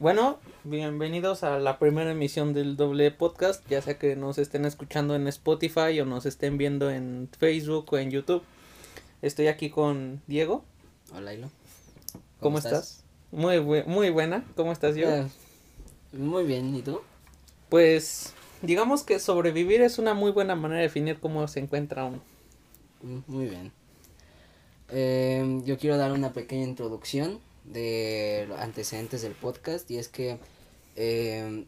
Bueno, bienvenidos a la primera emisión del doble podcast, ya sea que nos estén escuchando en Spotify o nos estén viendo en Facebook o en YouTube. Estoy aquí con Diego. Hola, Hilo. ¿Cómo, estás? Muy, muy buena. ¿Cómo estás, Diego? Eh, muy bien, ¿y tú? Pues, digamos que sobrevivir es una muy buena manera de definir cómo se encuentra uno. Mm, muy bien. Eh, yo quiero dar una pequeña introducción de los antecedentes del podcast y es que eh,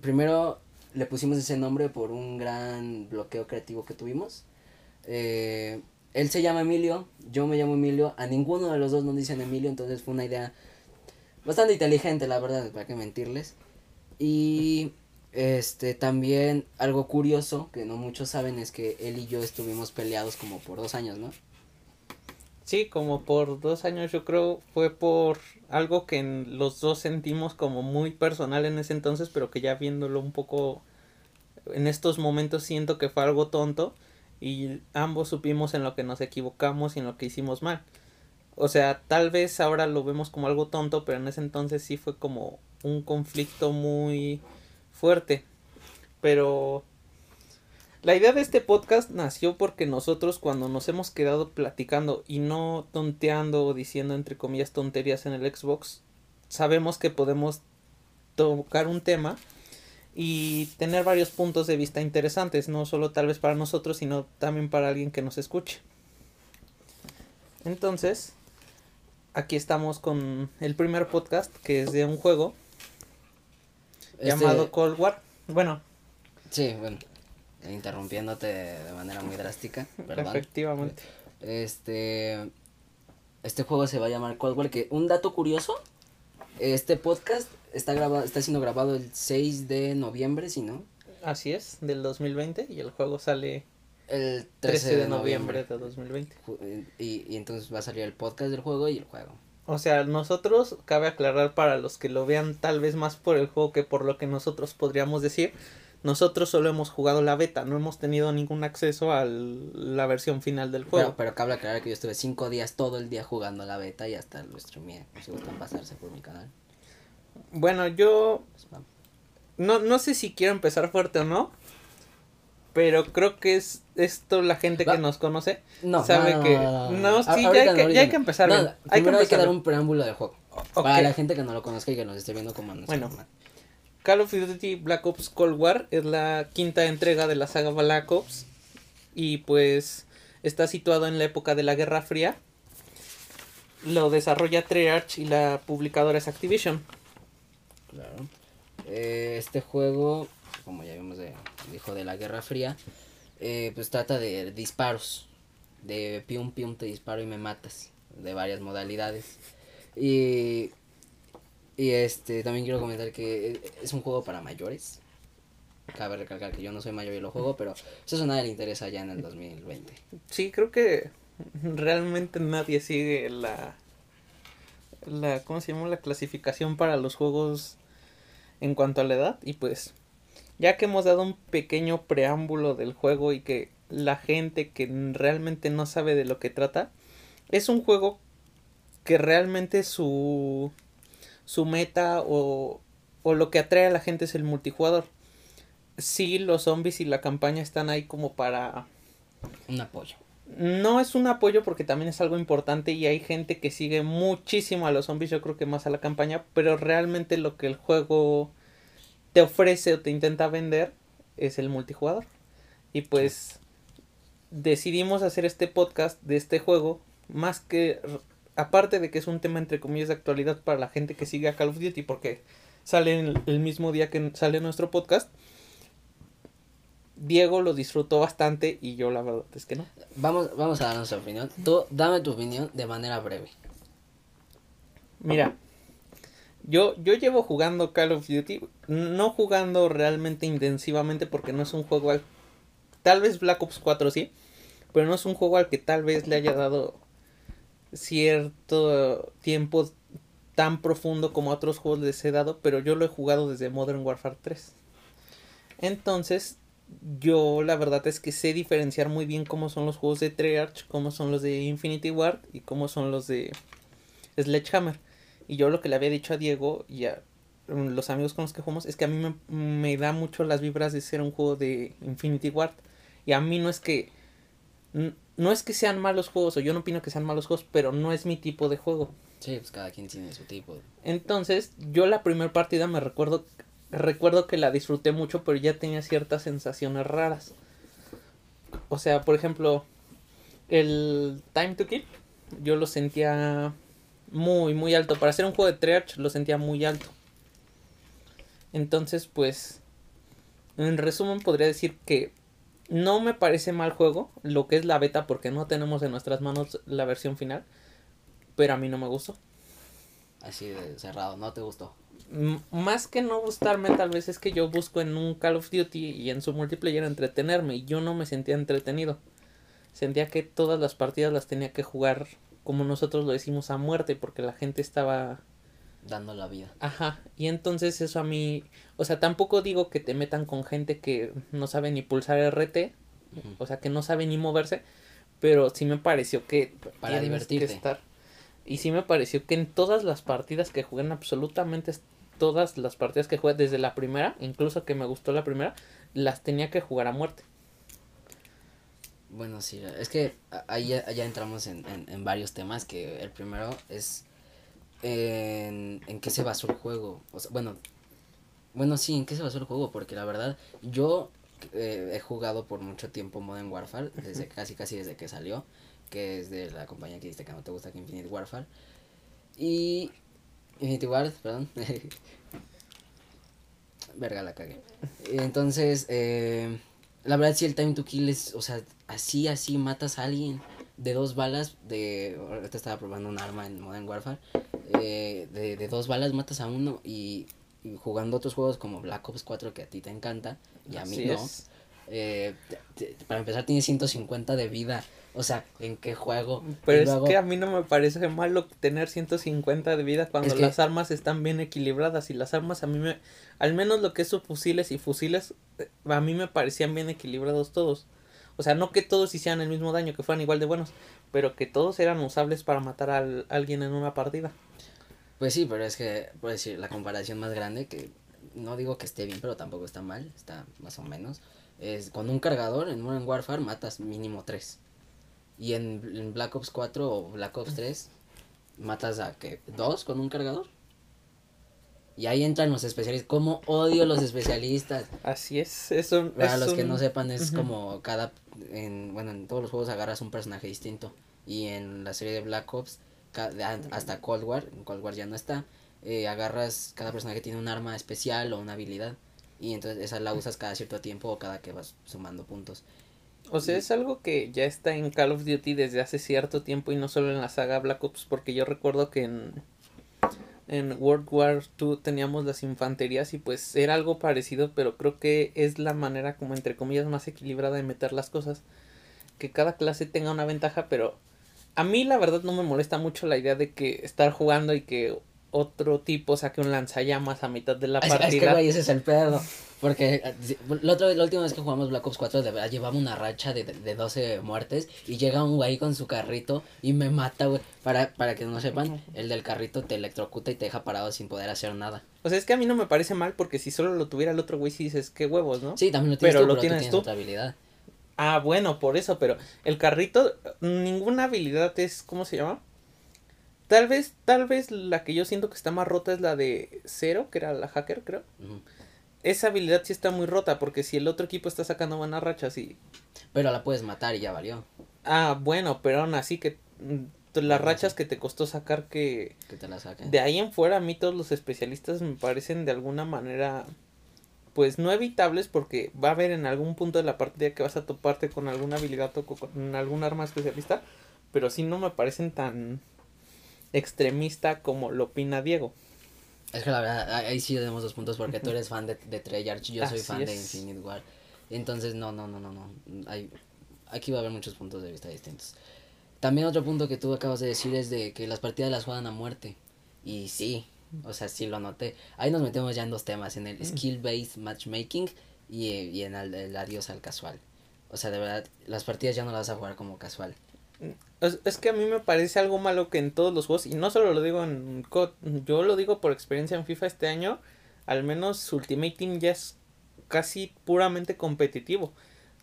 primero le pusimos ese nombre por un gran bloqueo creativo que tuvimos. Eh, él se llama Emilio, yo me llamo Emilio, a ninguno de los dos nos dicen Emilio, entonces fue una idea bastante inteligente, la verdad, para qué mentirles. Y este también algo curioso que no muchos saben es que él y yo estuvimos peleados como por dos años, ¿no? Sí, como por dos años yo creo fue por algo que los dos sentimos como muy personal en ese entonces, pero que ya viéndolo un poco en estos momentos siento que fue algo tonto y ambos supimos en lo que nos equivocamos y en lo que hicimos mal. O sea, tal vez ahora lo vemos como algo tonto, pero en ese entonces sí fue como un conflicto muy fuerte. Pero la idea de este podcast nació porque nosotros cuando nos hemos quedado platicando y no tonteando o diciendo entre comillas tonterías en el Xbox, sabemos que podemos tocar un tema y tener varios puntos de vista interesantes, no solo tal vez para nosotros, sino también para alguien que nos escuche. Entonces, aquí estamos con el primer podcast que es de un juego este llamado Cold War. Bueno. Sí, bueno interrumpiéndote de manera muy drástica, Efectivamente. Este este juego se va a llamar Cold War, que un dato curioso, este podcast está grabado está siendo grabado el 6 de noviembre, si no. Así es, del 2020 y el juego sale el 13, de, noviembre. de 2020. Y, y entonces va a salir el podcast del juego y el juego. O sea, nosotros, cabe aclarar para los que lo vean tal vez más por el juego que por lo que nosotros podríamos decir, nosotros solo hemos jugado la beta, no hemos tenido ningún acceso a la versión final del juego. Pero, pero cabe aclarar que yo estuve cinco días todo el día jugando la beta y hasta lo streameé. Si gustan pasarse por mi canal. Bueno, yo no, no sé si quiero empezar fuerte o no. Pero creo que es esto la gente que nos conoce no, sabe que no, sí ya hay, que, ya hay que empezar. Hay que, hay que dar un preámbulo del juego para la gente que no lo conozca y que nos esté viendo como bueno, Call of Duty Black Ops Cold War es la quinta entrega de la saga Black Ops y pues está situado en la época de la Guerra Fría. Lo desarrolla Treyarch y la publicadora es Activision. Claro. Eh, este juego, como ya vimos, de, dijo de la Guerra Fría, eh, pues trata de disparos. De pium pium te disparo y me matas. De varias modalidades. Y y este, también quiero comentar que es un juego para mayores. Cabe recalcar que yo no soy mayor y lo juego, pero eso a nadie le interesa ya en el 2020. Sí, creo que realmente nadie sigue la la ¿cómo se llama? la clasificación para los juegos en cuanto a la edad y pues ya que hemos dado un pequeño preámbulo del juego y que la gente que realmente no sabe de lo que trata es un juego que realmente su su meta o, o lo que atrae a la gente es el multijugador. Sí, los zombies y la campaña están ahí como para... Un apoyo. No es un apoyo porque también es algo importante y hay gente que sigue muchísimo a los zombies, yo creo que más a la campaña, pero realmente lo que el juego te ofrece o te intenta vender es el multijugador. Y pues decidimos hacer este podcast de este juego más que aparte de que es un tema entre comillas de actualidad para la gente que sigue a Call of Duty porque sale el, mismo día que sale nuestro podcast. Diego lo disfrutó bastante y yo la verdad es que no. Vamos, vamos a dar nuestra opinión. Tú dame tu opinión de manera breve. Mira, yo, yo llevo jugando Call of Duty, no jugando realmente intensivamente porque no es un juego al... Tal vez Black Ops 4 sí, pero no es un juego al que tal vez le haya dado cierto tiempo tan profundo como otros juegos les he dado, pero yo lo he jugado desde Modern Warfare 3. Entonces, yo la verdad es que sé diferenciar muy bien cómo son los juegos de Treyarch, cómo son los de Infinity Ward y cómo son los de Sledgehammer. Y yo lo que le había dicho a Diego y a mm, los amigos con los que jugamos, es que a mí me, me da mucho las vibras de ser un juego de Infinity Ward. Y a mí no es que no es que sean malos juegos, o yo no opino que sean malos juegos, pero no es mi tipo de juego. Sí, pues cada quien tiene su tipo. Entonces, yo la primera partida me recuerdo, recuerdo que la disfruté mucho, pero ya tenía ciertas sensaciones raras. O sea, por ejemplo, el Time to Kill, yo lo sentía muy, muy alto. Para hacer un juego de Triarch lo sentía muy alto. Entonces, pues, en resumen podría decir que no me parece mal juego, lo que es la beta, porque no tenemos en nuestras manos la versión final. Pero a mí no me gustó. Así de cerrado, ¿no te gustó? más que no gustarme, tal vez es que yo busco en un Call of Duty y en su multiplayer entretenerme. Y yo no me sentía entretenido. Sentía que todas las partidas las tenía que jugar como nosotros lo decimos a muerte, porque la gente estaba dando la vida. Ajá, y entonces eso a mí, o sea, tampoco digo que te metan con gente que no sabe ni pulsar RT, o sea, que no sabe ni moverse, pero sí me pareció que para divertirte. Que estar. Y sí me pareció que en todas las partidas que jugué, en absolutamente todas las partidas que jugué desde la primera, incluso que me gustó la primera, las tenía que jugar a muerte. Bueno, sí, es que ahí ya, entramos en, en varios temas, que el primero es en, en qué se basó el juego. O sea, bueno, bueno, sí, en qué se basó el juego, porque la verdad, yo eh, he jugado por mucho tiempo Modern Warfare, desde casi casi desde que salió, que es de la compañía que dice que no te gusta que Infinite Warfare. Y Infinity Ward, perdón. Verga, la cagué. Entonces, eh, la verdad sí el time to kill es, o sea, así, así matas a alguien de dos balas, de, ahorita estaba probando un arma en Modern Warfare, eh, de, de, dos balas matas a uno y, jugando otros juegos como Black Ops 4 que a ti te encanta y a mí no. Eh, para empezar tiene 150 de vida. O sea, ¿en qué juego? Pero es que a mí no me parece malo tener 150 de vida cuando las armas están bien equilibradas. Y las armas a mí me... Al menos lo que es fusiles y fusiles, eh, a mí me parecían bien equilibrados todos. O sea, no que todos hicieran el mismo daño, que fueran igual de buenos, pero que todos eran usables para matar a alguien en una partida. Pues sí, pero es que, por decir, la comparación más grande, que no digo que esté bien, pero tampoco está mal, está más o menos, es con un cargador en Modern Warfare matas mínimo tres. Y en, Black Ops 4 o Black Ops 3 matas a que dos con un cargador. Y ahí entran los especialistas. ¿Cómo odio los especialistas? Así es. Eso, Para los que no sepan, es como cada. En, bueno, en todos los juegos agarras un personaje distinto. Y en la serie de Black Ops, hasta Cold War, en Cold War ya no está. Eh, agarras. Cada personaje tiene un arma especial o una habilidad. Y entonces esa la usas cada cierto tiempo o cada que vas sumando puntos. O sea, es algo que ya está en Call of Duty desde hace cierto tiempo y no solo en la saga Black Ops, porque yo recuerdo que en en World War II teníamos las infanterías y pues era algo parecido, pero creo que es la manera como entre comillas más equilibrada de meter las cosas. Que cada clase tenga una ventaja, pero a mí la verdad no me molesta mucho la idea de que estar jugando y que otro tipo saque un lanzallamas a mitad de la partida. Es que güey, ese es el pedo. Porque la, otra, la última vez que jugamos Black Ops 4, de verdad llevaba una racha de, de 12 muertes. Y llega un güey con su carrito y me mata, güey. Para, para que no sepan, el del carrito te electrocuta y te deja parado sin poder hacer nada. O sea, es que a mí no me parece mal porque si solo lo tuviera el otro güey, si dices, qué huevos, ¿no? Sí, también lo tienes pero tú, lo tienes tú. Otra habilidad. Ah, bueno, por eso, pero el carrito, ninguna habilidad es, ¿cómo se llama? Tal vez, tal vez la que yo siento que está más rota es la de Cero, que era la hacker, creo esa habilidad sí está muy rota porque si el otro equipo está sacando buenas rachas y... Pero la puedes matar y ya valió. Ah, bueno, pero aún así que mm, las rachas que te costó sacar que... Que te la saquen. De ahí en fuera a mí todos los especialistas me parecen de alguna manera pues no evitables porque va a haber en algún punto de la partida que vas a toparte con alguna habilidad o con algún arma especialista, pero sí no me parecen tan extremista como lo opina Diego. Es que la verdad, ahí sí tenemos dos puntos porque tú eres fan de, de Treyarch, yo soy fan de Infinite War. Entonces, no, no, no, no, no. Hay, aquí va a haber muchos puntos de vista distintos. También otro punto que tú acabas de decir es de que las partidas las juegan a muerte. Y sí, o sea, sí lo noté. Ahí nos metemos ya en dos temas, en el skill-based matchmaking y, y en el, el, adiós al casual. O sea, de verdad, las partidas ya no las vas a jugar como casual. Es, que a mí me parece algo malo que en todos los juegos, y no solo lo digo en COD, yo lo digo por experiencia en FIFA este año, al menos Ultimate Team ya es casi puramente competitivo.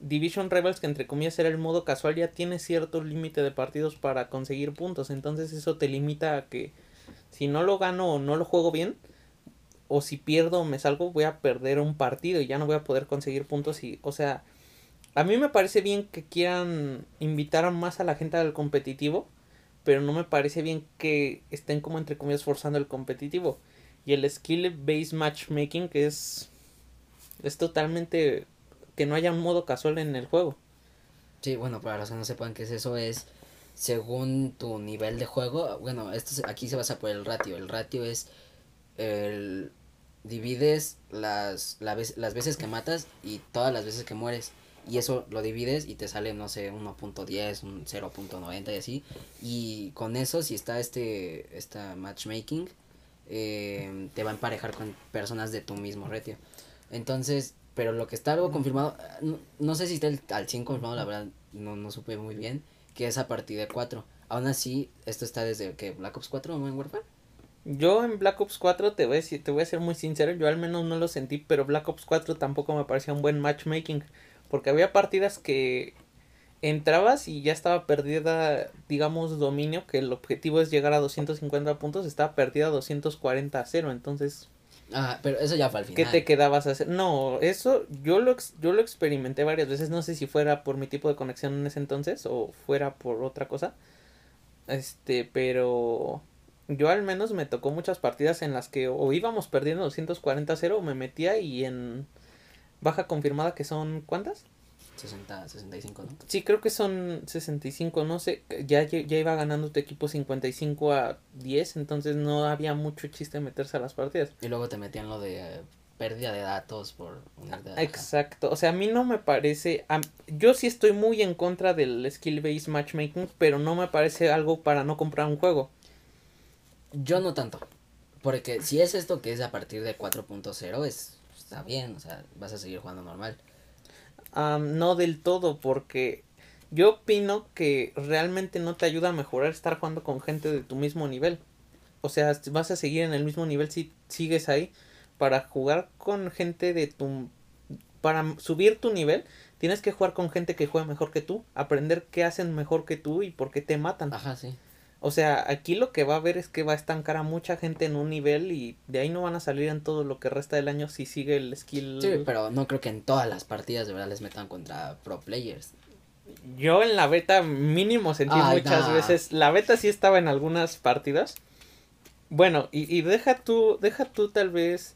Division Rivals, que entre comillas era el modo casual, ya tiene cierto límite de partidos para conseguir puntos. Entonces eso te limita a que si no lo gano o no lo juego bien, o si pierdo o me salgo, voy a perder un partido y ya no voy a poder conseguir puntos. Y, o sea, a mí me parece bien que quieran invitar más a la gente al competitivo, pero no me parece bien que estén como entre comillas forzando el competitivo. Y el skill based matchmaking que es es totalmente que no haya un modo casual en el juego. Sí, bueno, para los que no sepan qué es eso, es según tu nivel de juego. Bueno, esto aquí se basa por el ratio. El ratio es el divides las, las veces que matas y todas las veces que mueres. Y eso lo divides y te sale, no sé, 1.10, un 0.90 y así. Y con eso, si está este esta matchmaking, eh, te va a emparejar con personas de tu mismo ratio. Entonces, pero lo que está algo confirmado, no, sé si está al 100 confirmado, la verdad, no, no supe muy bien, que es a partir de 4. Aún así, esto está desde que Black Ops 4 o Modern Warfare. Yo en Black Ops 4 te voy, a decir, te voy a ser muy sincero, yo al menos no lo sentí, pero Black Ops 4 tampoco me parecía un buen matchmaking, porque había partidas que entrabas y ya estaba perdida, digamos, dominio, que el objetivo es llegar a 250 puntos, estaba perdida 240 a 0, entonces Ah, pero eso ya fue al final. ¿Qué te quedabas a hacer? No, eso yo lo, yo lo experimenté varias veces. No sé si fuera por mi tipo de conexión en ese entonces o fuera por otra cosa. Este, pero yo al menos me tocó muchas partidas en las que o íbamos perdiendo 240 a 0 o me metía y en baja confirmada que son ¿cuántas? 60, 65, ¿no? Sí, creo que son 65, no sé, ya, ya iba ganando tu equipo 55 a 10, entonces no había mucho chiste meterse a las partidas. Y luego te metían lo de eh, pérdida de datos por Exacto, o sea, a mí no me parece, yo sí estoy muy en contra del skill based matchmaking, pero no me parece algo para no comprar un juego. Yo no tanto, porque si es esto que es a partir de 4.0, es, está bien, o sea, vas a seguir jugando normal no del todo, porque yo opino que realmente no te ayuda a mejorar estar jugando con gente de tu mismo nivel. O sea, vas a seguir en el mismo nivel si sigues ahí. Para jugar con gente de tu... Para subir tu nivel, tienes que jugar con gente que juega mejor que tú. Aprender qué hacen mejor que tú y por qué te matan. Ajá, sí. O sea, aquí lo que va a haber es que va a estancar a mucha gente en un nivel y de ahí no van a salir en todo lo que resta del año si sigue el skill. Sí, pero no creo que en todas las partidas de verdad les metan contra pro players. Yo en la beta mínimo sentí muchas veces. La beta sí estaba en algunas partidas. Bueno, y, y deja tú, deja tú tal vez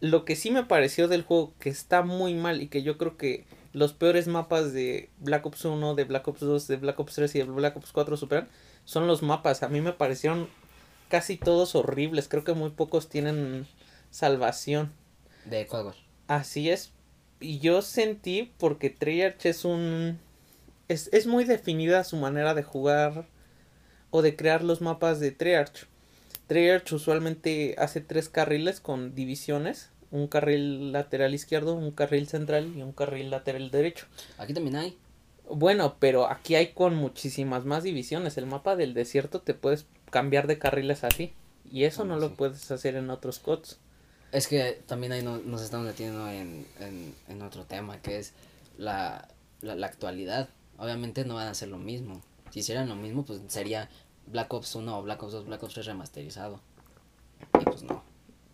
lo que sí me pareció del juego que está muy mal y que yo creo que los peores mapas de Black Ops 1, de Black Ops 2, de Black Ops 3 y de Black Ops 4 superan son los mapas. A mí me parecieron casi todos horribles. Creo que muy pocos tienen salvación. De juegos. Así es. Y yo sentí, porque Treyarch es un... Es, es muy definida su manera de jugar o de crear los mapas de Treyarch. Treyarch usualmente hace tres carriles con divisiones. Un carril lateral izquierdo, un carril central y un carril lateral derecho. Aquí también hay. Bueno, pero aquí hay con muchísimas más divisiones. El mapa del desierto te puedes cambiar de carriles así. Y eso no, lo puedes hacer en otros codes. Es que también ahí nos estamos metiendo en, en, otro tema, que es la, la, actualidad. Obviamente no van a hacer lo mismo. Si hicieran lo mismo, pues sería Black Ops 1 o Black Ops 2, Black Ops 3 remasterizado. Y pues no.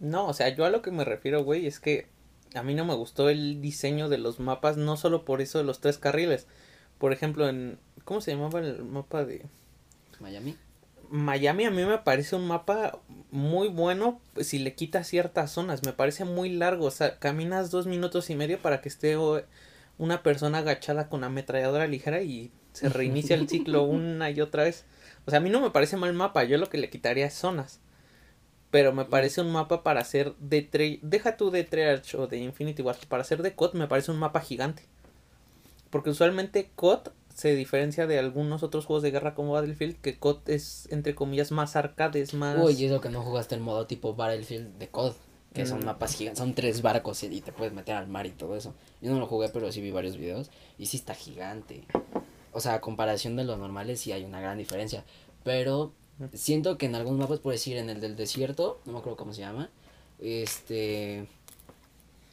No, o sea, yo a lo que me refiero, güey, es que a mí no me gustó el diseño de los mapas, no solo por eso de los tres carriles, por ejemplo, en... ¿Cómo se llamaba el mapa de... Miami? Miami a mí me parece un mapa muy bueno si le quitas ciertas zonas. Me parece muy largo. O sea, caminas dos minutos y medio para que esté una persona agachada con ametralladora ligera y se reinicia el ciclo una y otra vez. O sea, a mí no me parece mal mapa. Yo lo que le quitaría es zonas. Pero me parece un mapa para hacer de... Deja tú de Treyarch o de Infinity Wars. Para hacer de COD me parece un mapa gigante. Porque usualmente COD se diferencia de algunos otros juegos de guerra como Battlefield, que COD es, entre comillas, más arcade, es más... Uy, eso que no jugaste el modo tipo Battlefield de COD, que son mm. mapas gigantes, son tres barcos y, te puedes meter al mar y todo eso. Yo no lo jugué, pero sí vi varios videos, y sí está gigante. O sea, a comparación de los normales sí hay una gran diferencia, pero siento que en algunos mapas, puedes ir en el del desierto, no me acuerdo cómo se llama, este,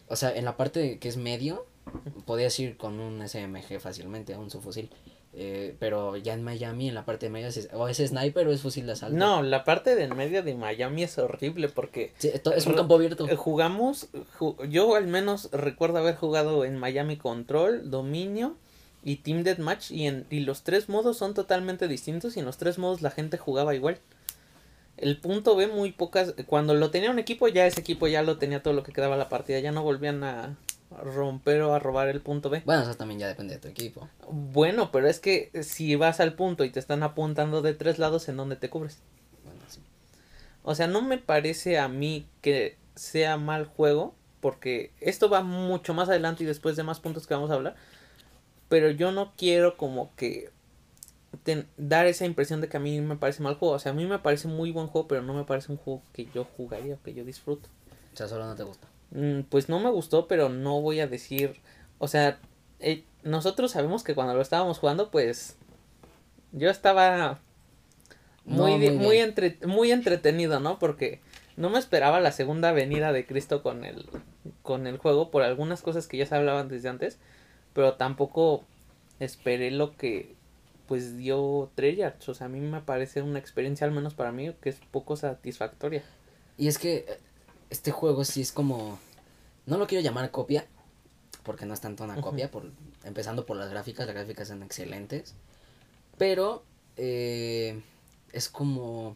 o sea, en la parte que es medio, podías ir con un SMG fácilmente, un subfusil. Eh, pero ya en Miami, en la parte de medio, es, o es sniper o es fusil de asalto. No, la parte del medio de Miami es horrible porque... Sí, es un campo abierto. Eh, jugamos, yo al menos recuerdo haber jugado en Miami Control, Dominio y Team Deathmatch y, en, y los tres modos son totalmente distintos y en los tres modos la gente jugaba igual. El punto B muy pocas, cuando lo tenía un equipo ya ese equipo ya lo tenía todo lo que quedaba la partida, ya no volvían a, romper o a robar el punto B. Bueno, eso también ya depende de tu equipo. Bueno, pero es que si vas al punto y te están apuntando de tres lados, ¿en dónde te cubres? Bueno, sí. O sea, no me parece a mí que sea mal juego, porque esto va mucho más adelante y después de más puntos que vamos a hablar. Pero yo no quiero como que dar esa impresión de que a mí me parece mal juego. O sea, a mí me parece muy buen juego, pero no me parece un juego que yo jugaría o que yo disfruto. O sea, solo no te gusta. Mm, pues no me gustó, pero no voy a decir, o sea, eh, nosotros sabemos que cuando lo estábamos jugando, pues yo estaba muy, muy, entre, muy entretenido, ¿no? Porque no me esperaba la segunda venida de Cristo con el, con el juego por algunas cosas que ya se hablaban desde antes, pero tampoco esperé lo que pues dio Treyarch, o sea, a mí me parece una experiencia al menos para mí que es poco satisfactoria. Y es que eh, este juego sí es como no lo quiero llamar copia, porque no es tanto una copia, por, empezando por las gráficas, las gráficas son excelentes, pero eh, es como,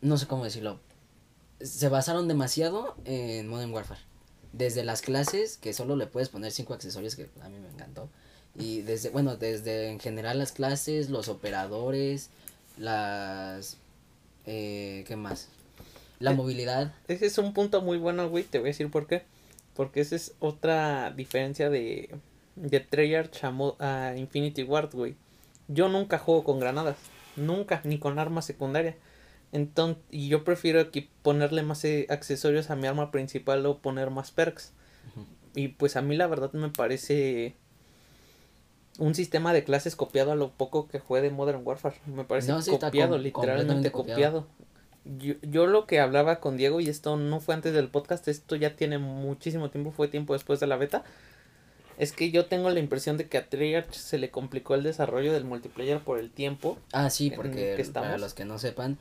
no sé cómo decirlo, se basaron demasiado en Modern Warfare. Desde las clases, que solo le puedes poner cinco accesorios, que a mí me encantó. Y desde, bueno, desde en general las clases, los operadores, las... Eh, ¿Qué más? La eh, movilidad. Ese es un punto muy bueno, güey. Te voy a decir por qué. Porque esa es otra diferencia de, de Treyarch a, Infinity Ward, güey. Yo nunca juego con granadas. Nunca, ni con arma secundaria. Entonces, y yo prefiero aquí ponerle más eh, accesorios a mi arma principal o poner más perks. Y pues a mí la verdad me parece un sistema de clases copiado a lo poco que fue de Modern Warfare. Me parece copiado, literalmente copiado yo, yo lo que hablaba con Diego, y esto no fue antes del podcast, esto ya tiene muchísimo tiempo, fue tiempo después de la beta, es que yo tengo la impresión de que a Treyarch se le complicó el desarrollo del multiplayer por el tiempo. Ah, sí, porque para los que no sepan,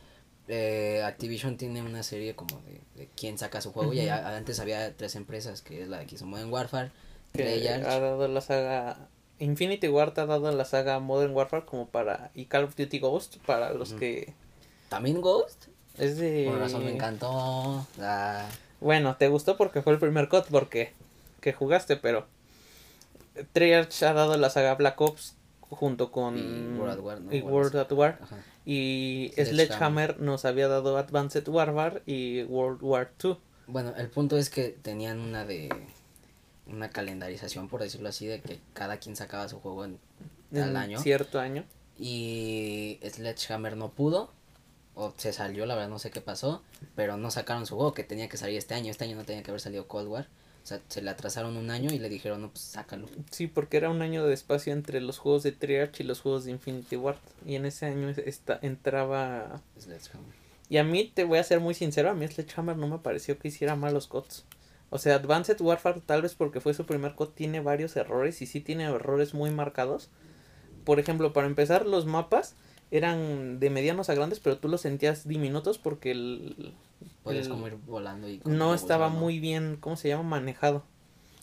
eh, Activision tiene una serie como de, quién saca su juego, y antes había tres empresas, que es la que hizo Modern Warfare, Treyarch. Ha dado la saga... Infinity Ward ha dado la saga Modern Warfare como para... y Call of Duty Ghost para los que... ¿También Ghost? Es de... Por razón me encantó. Ah. Bueno, te gustó porque fue el primer COD porque que jugaste, pero Treyarch ha dado la saga Black Ops junto con y World at War, y, World at War. y Sledgehammer nos había dado Advanced Warfare y World War 2. Bueno, el punto es que tenían una de una calendarización por decirlo así de que cada quien sacaba su juego en tal año. Cierto año. Y Sledgehammer no pudo o se salió, la verdad no sé qué pasó, pero no sacaron su juego que tenía que salir este año, este año no tenía que haber salido Cold War, o sea, se le atrasaron un año y le dijeron, no, pues sácalo. Sí, porque era un año de espacio entre los juegos de Triarch y los juegos de Infinity Ward, y en ese año esta, entraba... Y a mí, te voy a ser muy sincero, a mí Sledgehammer no me pareció que hiciera malos cods. O sea, Advanced Warfare, tal vez porque fue su primer cod, tiene varios errores y sí tiene errores muy marcados. Por ejemplo, para empezar, los mapas eran de medianos a grandes, pero tú los sentías diminutos porque el... Podías como ir volando y... No estaba muy bien, ¿cómo se llama? Manejado.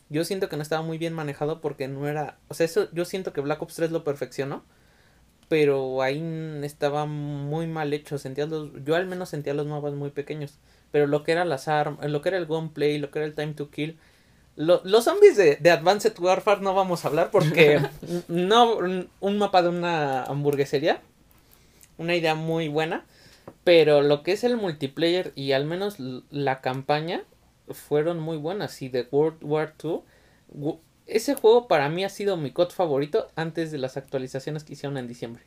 Yo siento que no estaba muy bien manejado porque no era... O sea, eso yo siento que Black Ops 3 lo perfeccionó, pero ahí estaba muy mal hecho. Sentías los... Yo al menos sentía los mapas muy pequeños. Pero lo que era las armas, lo que era el gunplay, lo que era el time to kill... los zombies de, de Advanced Warfare no vamos a hablar porque no un mapa de una hamburguesería una idea muy buena. Pero lo que es el multiplayer y al menos la campaña fueron muy buenas. Y de World War II, ese juego para mí ha sido mi COD favorito antes de las actualizaciones que hicieron en diciembre.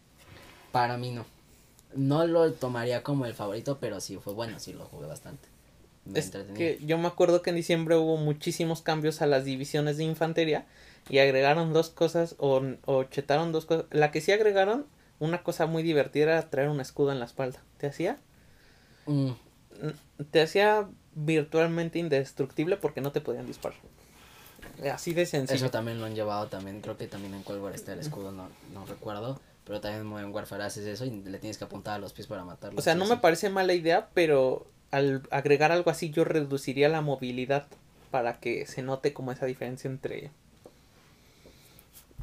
Para mí no. No lo tomaría como el favorito, pero sí fue bueno, sí lo jugué bastante. es que yo me acuerdo que en diciembre hubo muchísimos cambios a las divisiones de infantería y agregaron dos cosas o, o chetaron dos cosas. La que sí agregaron una cosa muy divertida era traer un escudo en la espalda. ¿Te hacía? Mm. Te hacía virtualmente indestructible porque no te podían disparar. Así de sencillo. Eso también lo han llevado también, creo que también en Cold War está el escudo, no, no recuerdo, pero también en Warfare haces eso y le tienes que apuntar a los pies para matarlo. O sea, no me parece mala idea, pero al agregar algo así yo reduciría la movilidad para que se note como esa diferencia entre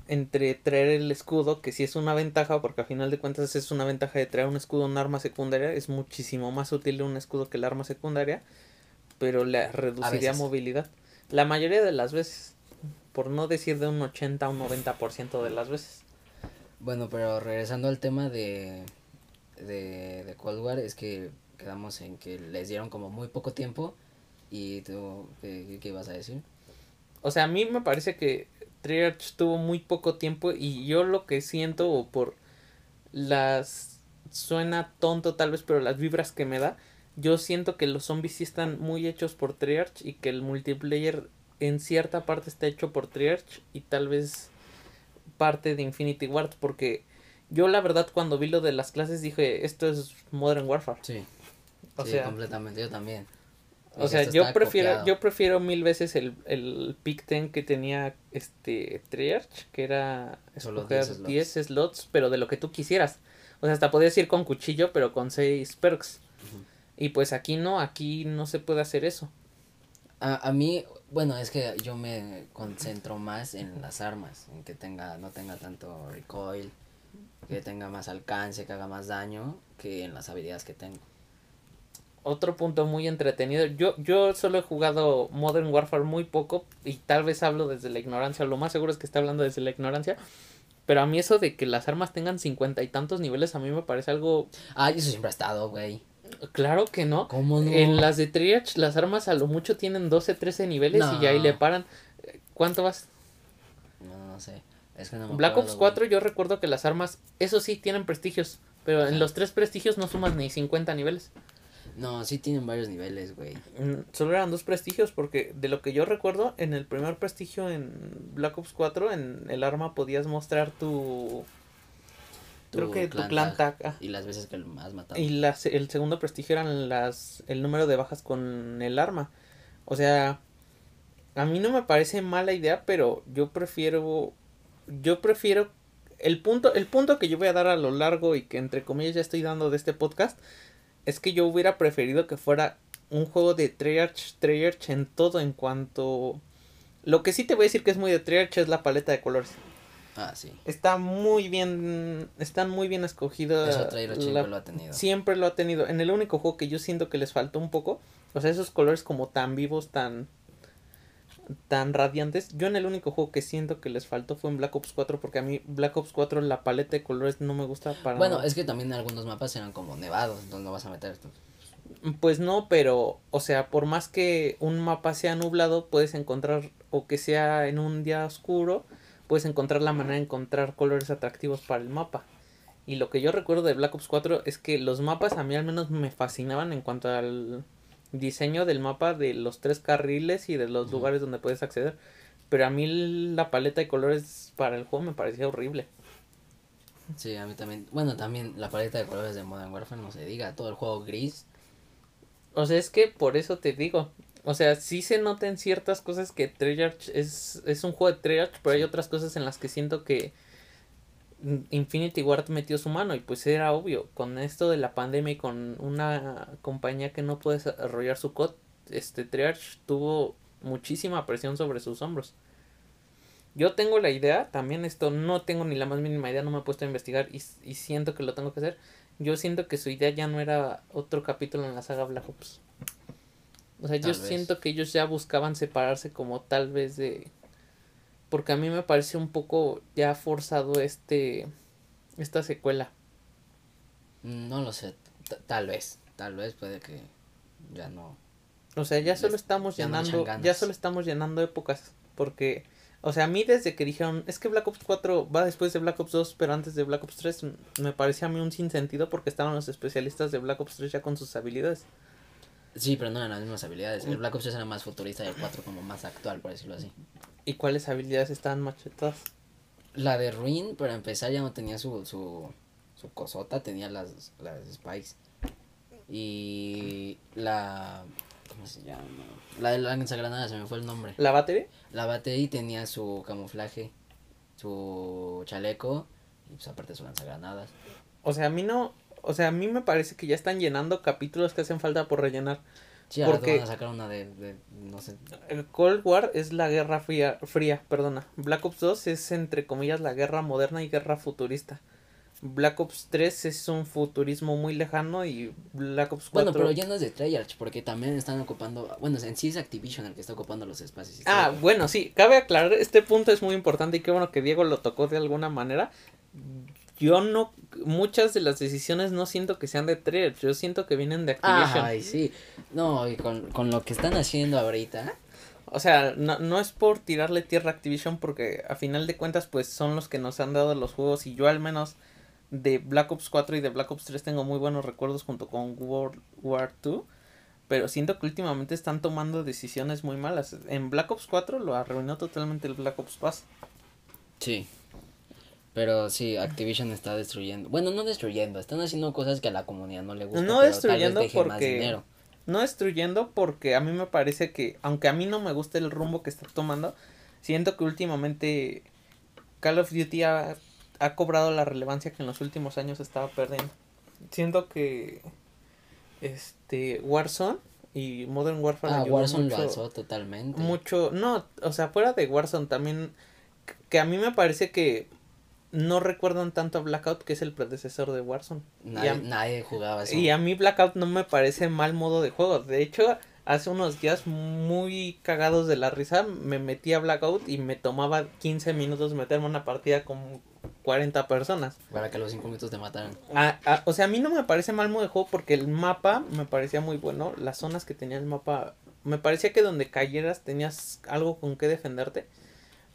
entre traer el escudo, que sí es una ventaja, porque a final de cuentas es una ventaja de traer un escudo un arma secundaria, es muchísimo más útil un escudo que el arma secundaria, pero le reduciría movilidad. La mayoría de las veces, por no decir de un 80 a un 90% de las veces. Bueno, pero regresando al tema de, de, de Cold War, es que quedamos en que les dieron como muy poco tiempo y tú, ¿qué, qué ibas a decir? O sea, a mí me parece que Treyarch tuvo muy poco tiempo y yo lo que siento o por las suena tonto tal vez pero las vibras que me da yo siento que los zombies sí están muy hechos por Treyarch y que el multiplayer en cierta parte está hecho por Treyarch y tal vez parte de Infinity Ward porque yo la verdad cuando vi lo de las clases dije esto es Modern Warfare sí o sea completamente yo también o sea, yo prefiero, yo prefiero mil veces el, el Pick Ten que tenía este Treyarch, que era Solo 10 slots. pero de lo que tú quisieras. O sea, hasta podías ir con cuchillo, pero con 6 perks. Y pues aquí no, aquí no se puede hacer eso. A, a mí, bueno, es que yo me concentro más en las armas, en que tenga, no tenga tanto recoil, que tenga más alcance, que haga más daño, que en las habilidades que tengo otro punto muy entretenido. Yo, yo solo he jugado Modern Warfare muy poco y tal vez hablo desde la ignorancia. Lo más seguro es que está hablando desde la ignorancia. Pero a mí eso de que las armas tengan cincuenta y tantos niveles a mí me parece algo... Ay, eso siempre ha estado, güey. Claro que no. ¿Cómo no? En las de Triage las armas a lo mucho tienen 12, 13 niveles y ahí le paran. ¿Cuánto vas? No, no sé. Black Ops 4 yo recuerdo que las armas, eso sí, tienen prestigios. Pero en los tres prestigios no sumas ni 50 niveles. No, sí tienen varios niveles, güey. Mm, solo eran dos prestigios porque de lo que yo recuerdo, en el primer prestigio en Black Ops 4, en el arma podías mostrar tu... creo que tu clan Y las veces que has matado. Y las, el segundo prestigio eran las el número de bajas con el arma. O sea, a mí no me parece mala idea, pero yo prefiero... Yo prefiero... El punto, el punto que yo voy a dar a lo largo y que entre comillas ya estoy dando de este podcast es que yo hubiera preferido que fuera un juego de Treyarch, Treyarch en todo en cuanto... Lo que sí te voy a decir que es muy de Treyarch es la paleta de colores. Ah, sí. Está muy bien, están muy bien escogidos. Eso lo ha tenido. Siempre lo ha tenido. En el único juego que yo siento que les faltó un poco, o sea, esos colores como tan vivos, tan tan radiantes. Yo en el único juego que siento que les faltó fue en Black Ops 4 porque a mí Black Ops 4 la paleta de colores no me gusta para Bueno, es que también algunos mapas eran como nevados, entonces no vas a meter Pues no, pero o sea, por más que un mapa sea nublado, puedes encontrar o que sea en un día oscuro, puedes encontrar la manera de encontrar colores atractivos para el mapa. Y lo que yo recuerdo de Black Ops 4 es que los mapas a mí al menos me fascinaban en cuanto al diseño del mapa de los tres carriles y de los lugares donde puedes acceder. Pero a mí la paleta de colores para el juego me parecía horrible. Sí, a mí también. Bueno, también la paleta de colores de Modern Warfare no se diga, todo el juego gris. O sea, es que por eso te digo. O sea, sí se notan ciertas cosas que Treyarch es, es un juego de Treyarch, pero hay otras cosas en las que siento que Infinity Ward metió su mano y pues era obvio, con esto de la pandemia y con una compañía que no puede desarrollar su code, este Treyarch tuvo muchísima presión sobre sus hombros. Yo tengo la idea, también esto no tengo ni la más mínima idea, no me he puesto a investigar y, y siento que lo tengo que hacer. Yo siento que su idea ya no era otro capítulo en la saga Black Ops. O sea, yo siento que ellos ya buscaban separarse como tal vez de porque a mí me parece un poco ya forzado este esta secuela. No lo sé, tal vez, tal vez puede que ya no. O sea, ya solo estamos llenando, ya solo estamos llenando épocas, porque, o sea, a mí desde que dijeron, es que Black Ops 4 va después de Black Ops 2, pero antes de Black Ops 3, me parecía a mí un sinsentido porque estaban los especialistas de Black Ops 3 ya con sus habilidades. Sí, pero no eran las mismas habilidades. El Black Ops 3 era más futurista y el 4 como más actual, por decirlo así. ¿Y cuáles habilidades estaban machetadas? La de Ruin, para empezar, ya no tenía su, su, su cosota, tenía las, las spikes. Y la... ¿Cómo se llama? La de lanzagranadas, se me fue el nombre. ¿La batería? La Battery tenía su camuflaje, su chaleco y pues aparte su lanzagranadas. O sea, a mí no. O sea, a mí me parece que ya están llenando capítulos que hacen falta por rellenar. Sí, ahora Porque- van a sacar una de, de no sé. El Cold War es la guerra fría, fría, perdona. Black Ops 2 es entre comillas la guerra moderna y guerra futurista. Black Ops 3 es un futurismo muy lejano y Black Ops 4 Bueno, pero ya no es de Treyarch, porque también están ocupando, bueno, en sí es Activision el que está ocupando los espacios. Ah, bueno, sí, cabe aclarar, este punto es muy importante y qué bueno que Diego lo tocó de alguna manera. Yo no, muchas de las decisiones no siento que sean de Treyarch, yo siento que vienen de Activision. Ay, sí. No, y con, con lo que están haciendo ahorita. O sea, no, no es por tirarle tierra a Activision porque a final de cuentas pues son los que nos han dado los juegos y yo al menos de Black Ops 4 y de Black Ops 3 tengo muy buenos recuerdos junto con World War 2. Pero siento que últimamente están tomando decisiones muy malas. En Black Ops 4 lo arruinó totalmente el Black Ops Pass. Sí. Pero sí, Activision está destruyendo. Bueno, no destruyendo, están haciendo cosas que a la comunidad no le gusta. No pero destruyendo tal vez deje más porque- dinero. No destruyendo porque a mí me parece que, aunque a mí no me gusta el rumbo que está tomando, siento que últimamente Call of Duty ha, ha cobrado la relevancia que en los últimos años estaba perdiendo. Siento que este Warzone y Modern Warfare Ah, Warzone mucho, lo alzó totalmente. mucho, no, o sea, fuera de Warzone también que a mí me parece que no recuerdan tanto a Blackout que es el predecesor de Warzone. Nadie, a- nadie jugaba eso. y a mí Blackout no me parece mal modo de juego. De hecho, hace unos días muy cagados de la risa, me metí a Blackout y me tomaba 15 minutos meterme una partida con 40 personas. Para que los 5 minutos te mataran. A- a- o sea, a mí no me parece mal modo de juego porque el mapa me parecía muy bueno. Las zonas que tenía el mapa, me parecía que donde cayeras tenías algo con que defenderte.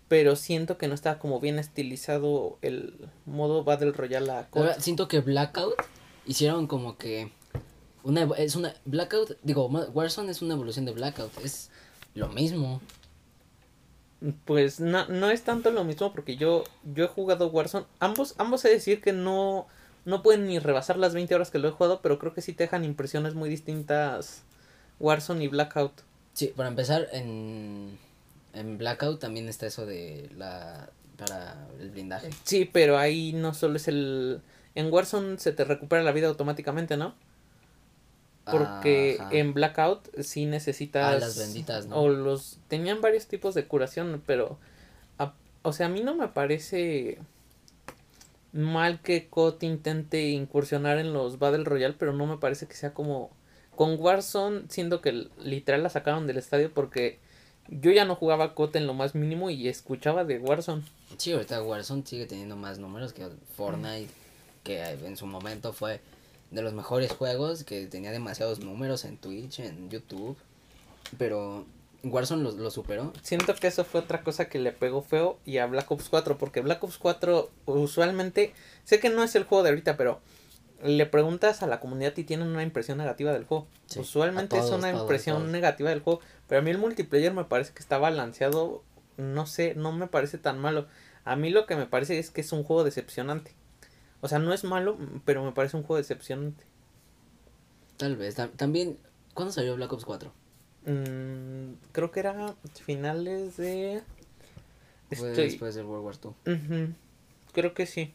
Pero siento que no estaba como bien estilizado el modo Battle Royale a COD. Ahora, siento que Blackout hicieron como que una es una Blackout, digo, Warzone es una evolución de Blackout, es lo mismo. Pues no, no es tanto lo mismo porque yo, yo he jugado Warzone. Ambos, ambos he de decir que no, no pueden ni rebasar las 20 horas que lo he jugado, pero creo que sí te dejan impresiones muy distintas Warzone y Blackout. Sí, para empezar en en Blackout también está eso de la para el blindaje. Sí, pero ahí no solo es el... En Warzone se te recupera la vida automáticamente, ¿no? Porque Ajá. en Blackout sí necesitas... Ah, las benditas, ¿no? O los... Tenían varios tipos de curación, pero... a- o sea, a mí no me parece mal que COD intente incursionar en los Battle Royale, pero no me parece que sea como... Con Warzone, siendo que literal la sacaron del estadio porque yo ya no jugaba COD en lo más mínimo y escuchaba de Warzone. Sí, ahorita Warzone sigue teniendo más números que Fortnite, que en su momento fue de los mejores juegos, que tenía demasiados números en Twitch, en YouTube, pero Warzone lo, lo superó. Siento que eso fue otra cosa que le pegó feo y a Black Ops 4, porque Black Ops 4 usualmente, sé que no es el juego de ahorita, pero le preguntas a la comunidad y tienen una impresión negativa del juego. Sí, usualmente es una todos, impresión todos. negativa del juego, pero a mí el multiplayer me parece que está balanceado, no sé, no me parece tan malo. A mí lo que me parece es que es un juego decepcionante. O sea, no es malo, pero me parece un juego decepcionante. Tal vez. tam- también, ¿cuándo salió Black Ops 4? Mm, creo que era finales de... Estoy- después del World War II. Creo que sí.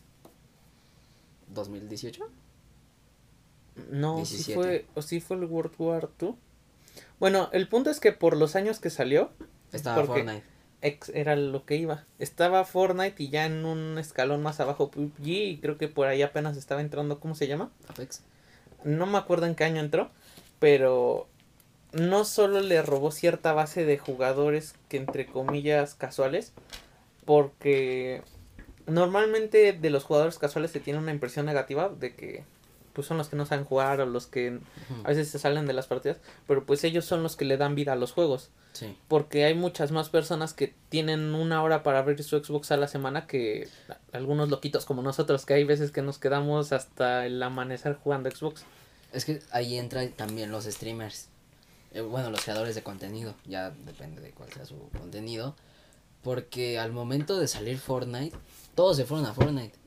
¿2018? No, sí 17. fue, o sí fue el World War II. Bueno, el punto es que por los años que salió, Estaba Fortnite. ex era lo que iba. Estaba Fortnite y ya en un escalón más abajo PUBG y creo que por ahí apenas estaba entrando, ¿cómo se llama? Apex. No me acuerdo en qué año entró, pero no solo le robó cierta base de jugadores que entre comillas casuales, porque normalmente de los jugadores casuales se tiene una impresión negativa de que pues son los que no saben jugar o los que a veces se salen de las partidas, pero pues ellos son los que le dan vida a los juegos, Sí. porque hay muchas más personas que tienen una hora para abrir su Xbox a la semana que algunos loquitos como nosotros, que hay veces que nos quedamos hasta el amanecer jugando Xbox. Es que ahí entra también los streamers. Eh, bueno, los creadores de contenido. Ya depende de cuál sea su contenido. Porque al momento de salir Fortnite, todos se fueron a Fortnite.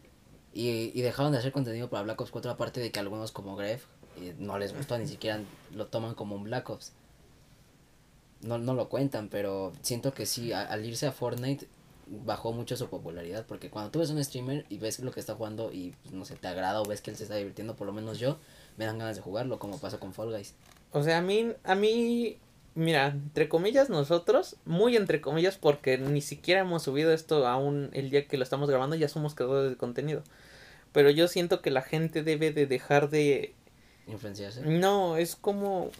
Y, y dejaron de hacer contenido para Black Ops 4. Aparte de que algunos como Gref eh, no les gustó, ni siquiera lo toman como un Black Ops. no, no lo cuentan, pero siento que sí, al irse a Fortnite bajó mucho su popularidad porque cuando tú ves un streamer y ves lo que está jugando y pues, no sé, te agrada o ves que él se está divirtiendo, por lo menos yo me dan ganas de jugarlo como pasó con Fall Guys. O sea, a mí a mí mira, entre comillas nosotros, muy entre comillas porque ni siquiera hemos subido esto aún el día que lo estamos grabando, ya somos creadores de contenido. Pero yo siento que la gente debe de dejar de influenciarse. No, es como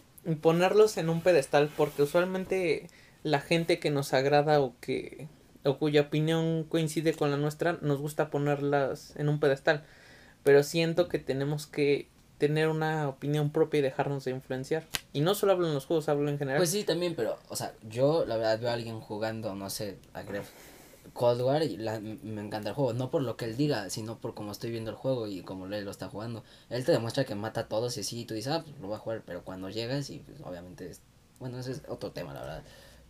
ponerlos en un pedestal porque usualmente la gente que nos agrada o que o cuya opinión coincide con la nuestra, nos gusta ponerlas en un pedestal. Pero siento que tenemos que tener una opinión propia y dejarnos de influenciar. Y no solo hablo en los juegos, hablo en general. Pues sí, también, pero, o sea, yo la verdad veo a alguien jugando, no sé, a Gref Cold War la, me encanta el juego. No por lo que él diga, sino por cómo estoy viendo el juego y cómo él lo está jugando. Él te demuestra que mata a todos y así, y tú dices, ah, pues lo voy a jugar. Pero cuando llegas y pues, obviamente, es, bueno, ese es otro tema, la verdad.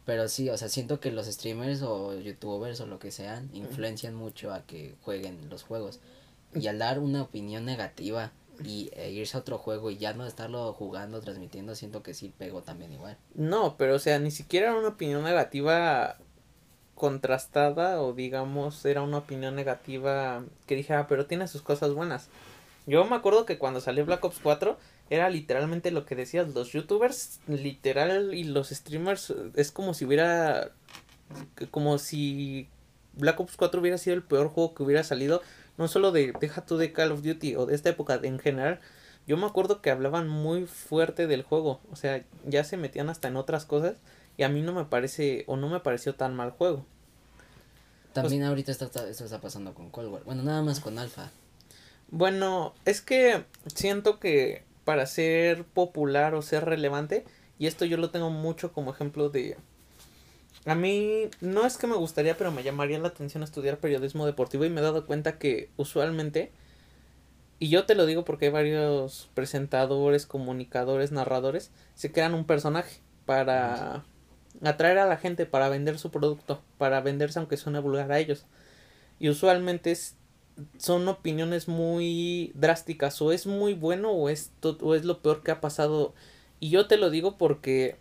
Pero sí, o sea, siento que los streamers o youtubers o lo que sean influencian mucho a que jueguen los juegos. Y al dar una opinión negativa y e irse a otro juego y ya no estarlo jugando, transmitiendo, siento que sí pego también igual. No, pero o sea, ni siquiera una opinión negativa contrastada o digamos era una opinión negativa que dije, ah, pero tiene sus cosas buenas. Yo me acuerdo que cuando salió Black Ops 4 era literalmente lo que decías, los youtubers literal y los streamers es como si hubiera como si Black Ops 4 hubiera sido el peor juego que hubiera salido, no solo de deja tú de Call of Duty o de esta época en general. Yo me acuerdo que hablaban muy fuerte del juego, o sea, ya se metían hasta en otras cosas y a mí no me parece o no me pareció tan mal juego. También ahorita está, esto está pasando con Cold War. Bueno, nada más con Alpha. Bueno, es que siento que para ser popular o ser relevante, y esto yo lo tengo mucho como ejemplo de... A mí no es que me gustaría, pero me llamaría la atención estudiar periodismo deportivo y me he dado cuenta que usualmente, y yo te lo digo porque hay varios presentadores, comunicadores, narradores, se crean un personaje para atraer a la gente, para vender su producto, para venderse aunque suene vulgar a ellos. Y usualmente es son opiniones muy drásticas o es muy bueno o es, o es lo peor que ha pasado y yo te lo digo porque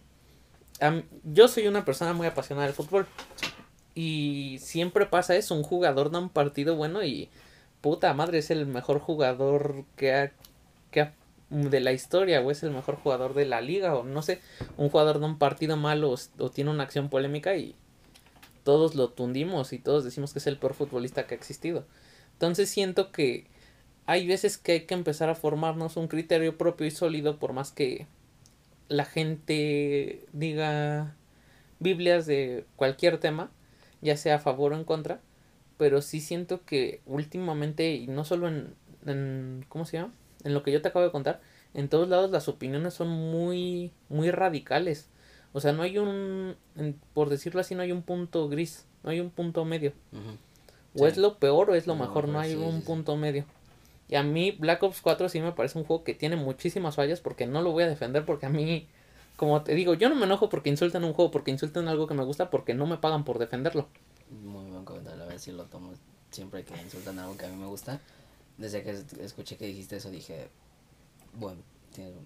yo soy una persona muy apasionada del fútbol y siempre pasa eso, un jugador da un partido bueno y puta madre es el mejor jugador que ha, que ha de la historia o es el mejor jugador de la liga o no sé, un jugador da un partido malo o tiene una acción polémica y todos lo tundimos y todos decimos que es el peor futbolista que ha existido. Entonces siento que hay veces que hay que empezar a formarnos un criterio propio y sólido por más que la gente diga Biblias de cualquier tema, ya sea a favor o en contra, pero sí siento que últimamente, y no solo en, en ¿cómo se llama? En lo que yo te acabo de contar, en todos lados las opiniones son muy, muy radicales. O sea, no hay un, por decirlo así, no hay un punto gris, no hay un punto medio. O es lo peor o es lo mejor, no hay un punto medio. Y a mí Black Ops 4 sí me parece un juego que tiene muchísimas fallas porque no lo voy a defender porque a mí, como te digo, yo no me enojo porque insultan un juego, porque insultan algo que me gusta porque no me pagan por defenderlo. Muy buen comentario, a ver si lo tomo siempre que insultan algo que a mí me gusta. Desde que escuché que dijiste eso dije, bueno.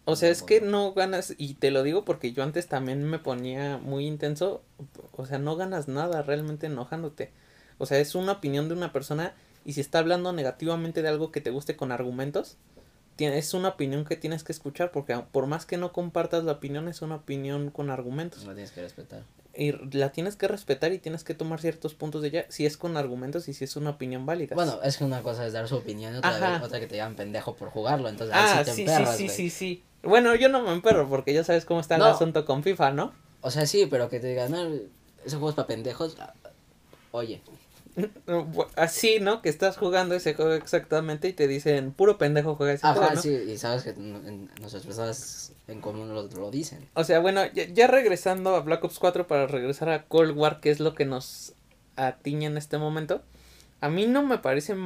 O sea, es que no ganas, y te lo digo porque yo antes también me ponía muy intenso, o sea, no ganas nada realmente enojándote. O sea, es una opinión de una persona y si está hablando negativamente de algo que te guste con argumentos, es una opinión que tienes que escuchar porque por más que no compartas la opinión, es una opinión con argumentos. La tienes que respetar. Y la tienes que respetar y tienes que tomar ciertos puntos de ella si es con argumentos y si es una opinión válida. Bueno, es que una cosa es dar su opinión y otra, otra que te llaman pendejo por jugarlo. Entonces, ah, sí, sí, sí, sí, sí. Bueno, yo no me emperro porque ya sabes cómo está el asunto con FIFA, ¿no? O sea, sí, pero que te digan, no, ese juego es para pendejos. Oye, Así, ¿no? Que estás jugando ese juego exactamente y te dicen, puro pendejo juega ese juego. sí, y sabes que nuestras personas en común lo, lo dicen. O sea, bueno, ya, regresando a Black Ops 4 para regresar a Cold War, que es lo que nos atiñe en este momento. A mí no me parece